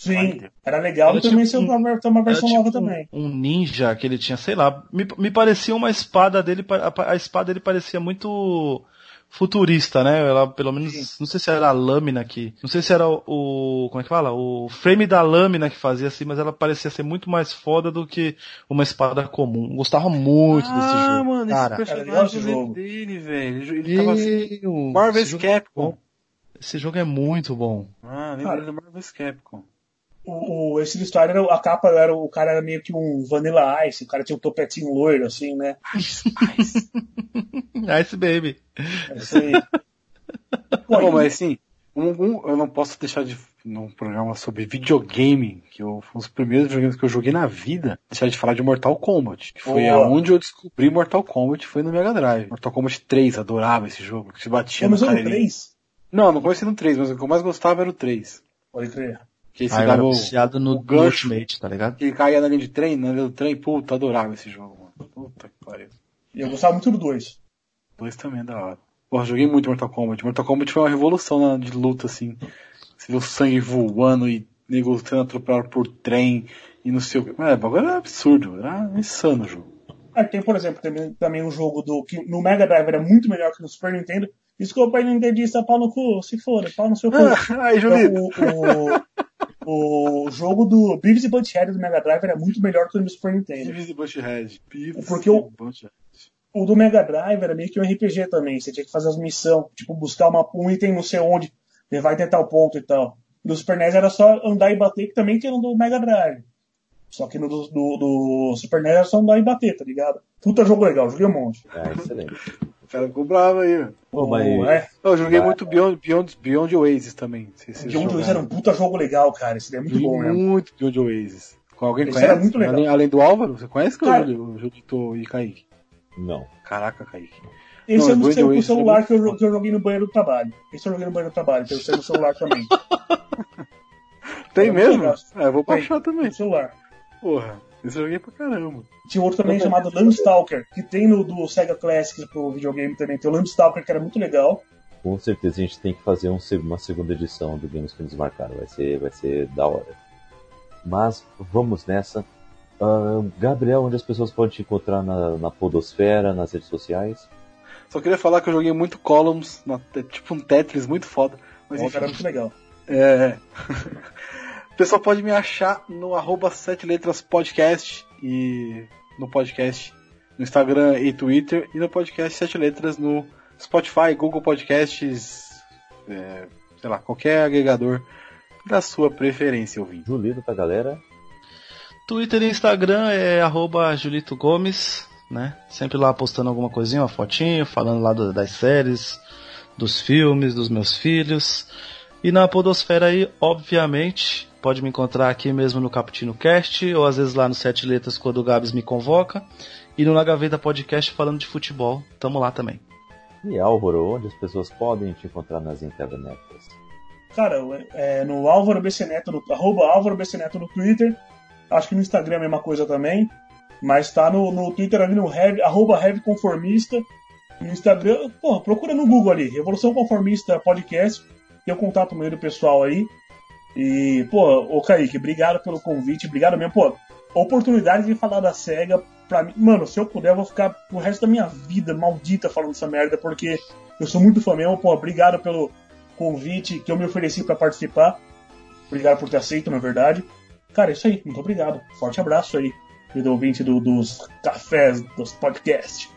Sim, era legal. Era E também um- uma, uma versão nova tipo também. Um, um ninja que ele tinha, sei lá, me, me parecia uma espada dele, a, a espada dele parecia muito futurista, né? Ela, pelo menos, não sei se era a lâmina que, não sei se era o, o- como é que fala? O frame da lâmina que fazia assim, mas ela parecia ser muito mais foda do que uma espada comum. Gostava muito desse Ah, jogo. mano, cara. esse personagem jogo. dele, velho. Ele tava assim. Marvel's esse jogo, Capcom. esse jogo é muito bom. Ah, dele do Marvel's Capcom. O, o, esse do Strider, a capa era, o cara era meio que um Vanilla Ice, o cara tinha um topetinho loiro, assim, né? Ice Baby. É isso aí. Pô, e- mas assim, um, um- eu não posso deixar de, num programa sobre videogame, que eu, foi um dos primeiros videogames que eu joguei na vida, deixar de falar de Mortal Kombat. Que foi Boa. aonde eu descobri Mortal Kombat, foi no Mega Drive. Mortal Kombat 3, adorava esse jogo, que se batia Começou no no cara. ele- 3? Não, não comecei no 3, mas o que eu mais gostava era o 3. Pode crer. Que aí você Ah, dava no, gancho. Ultimate, tá ligado? que ele caía na linha de trem, na linha do trem, puta, adorava esse jogo, mano. Puta que pariu. E eu gostava muito do 2. Dois também é da hora. Porra, joguei muito Mortal Kombat. Mortal Kombat foi uma revolução na, de luta, assim. Você viu sangue voando e nego sendo atropelado por trem e não sei o que. É, o bagulho era absurdo, era insano o jogo. Ah, tem, por exemplo, também, também um jogo do que no Mega Drive era muito melhor que no Super Nintendo. Desculpa aí, Nintendista, pau no cu, se for, pau no seu cu. [laughs] Ai, Julito. Então, o, o, o jogo do Beavis e Butthead do Mega Drive era muito melhor que o do Super Nintendo. Beavis e Butthead. Beavis Porque o- e Butthead. O do Mega Drive era meio que um RPG também. Você tinha que fazer as missões, tipo, buscar uma, um item não sei onde, levar até tal ponto e tal. Do Super NES era só andar e bater, que também tinha no do Mega Drive. Só que no do, do, do Super NES era só andar e bater, tá ligado? Puta jogo legal, joguei um monte. É, excelente. O cara ficou bravo aí, meu. Pô, mas- O- é, Eu joguei Vai. muito Beyond, Beyond, Beyond Oasis também. Se Beyond Oasis era um puta jogo legal, cara. Esse daí é muito Joguei bom mesmo. muito Beyond Oasis. Com alguém Esse conhece? era muito legal. Além, além do Álvaro, você conhece que Cara- o Julito e Kaique? Não. Caraca, Kaique. Esse Não, é do Beyond seu Oasis celular é que eu, que eu joguei no banheiro do trabalho. Esse eu joguei no banheiro do trabalho, tem o seu celular também. [laughs] Tem mesmo? É, eu vou Tem. baixar também. No celular. Porra, esse eu joguei pra caramba. Tinha outro também chamado Landstalker, que tem no do Sega Classics pro videogame também. Tem o Landstalker, que era muito legal. Com certeza a gente tem que fazer um uma segunda edição do Games que nos marcaram. Vai ser, vai ser da hora. Mas vamos nessa. Ahn, Gabriel, onde as pessoas podem te encontrar na, na Podosfera, nas redes sociais? Só queria falar que eu joguei muito Columns, na- é tipo um Tetris muito foda. Mas Mas enfim, era muito legal. É. [laughs] O pessoal pode me achar no arroba 7 letras podcast e no podcast no Instagram e Twitter e no podcast 7 letras no Spotify, Google Podcasts, é, sei lá, qualquer agregador da sua preferência, ouvinte. Julito pra galera. Twitter e Instagram é arroba Julito Gomes, né? Sempre lá postando alguma coisinha, uma fotinho, falando lá do- das séries, dos filmes, dos meus filhos. E na Podosfera aí, obviamente, pode me encontrar aqui mesmo no Caputino Cast, ou às vezes lá no Sete Letras quando o Gabs me convoca. E no Na Gaveta Podcast falando de futebol, tamo lá também. E Álvaro, onde as pessoas podem te encontrar nas internetas? Cara, é, no Álvaro BC Neto, no, arroba Álvaro BC Neto no Twitter. Acho que no Instagram é a mesma coisa também. Mas tá no, no Twitter ali no heavy, arroba heavy conformista. No Instagram, porra, procura no Google ali, Revolução Conformista Podcast. Tem o contato meio do pessoal aí. E, pô, ô Kaique, obrigado pelo convite, obrigado mesmo. Pô, oportunidade de falar da SEGA, pra mim, mano, se eu puder, eu vou ficar o resto da minha vida maldita falando essa merda, porque eu sou muito fã mesmo. Pô, obrigado pelo convite que eu me ofereci pra participar. Obrigado por ter aceito, na verdade. Cara, é isso aí, muito obrigado. Forte abraço aí, querido ouvinte do- dos cafés, dos podcasts.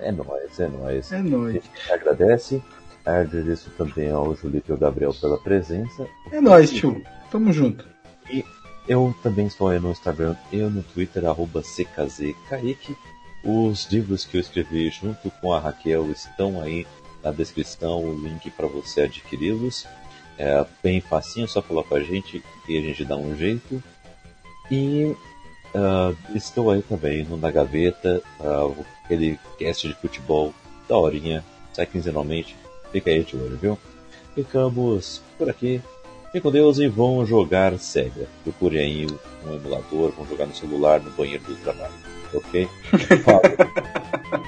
É nóis, é nóis. É A nóis. gente agradece. Agradeço também ao Julito e ao Gabriel pela presença. É nóis, tio. Tamo junto. Eu também estou aí no Instagram e no Twitter, arroba CKZKaique. Os livros que eu escrevi junto com a Raquel estão aí na descrição, o link para você adquiri-los. É bem facinho, só falar com a gente e a gente dá um jeito. E ah, estou aí também no Na Gaveta, ah, aquele cast de futebol da horinha, sai quinzenalmente. Fica aí de olho, viu? Ficamos por aqui. Fiquem com Deus e vão jogar Sega. Procurem aí um emulador, vão jogar no celular, no banheiro do trabalho. Ok? [laughs] Falou.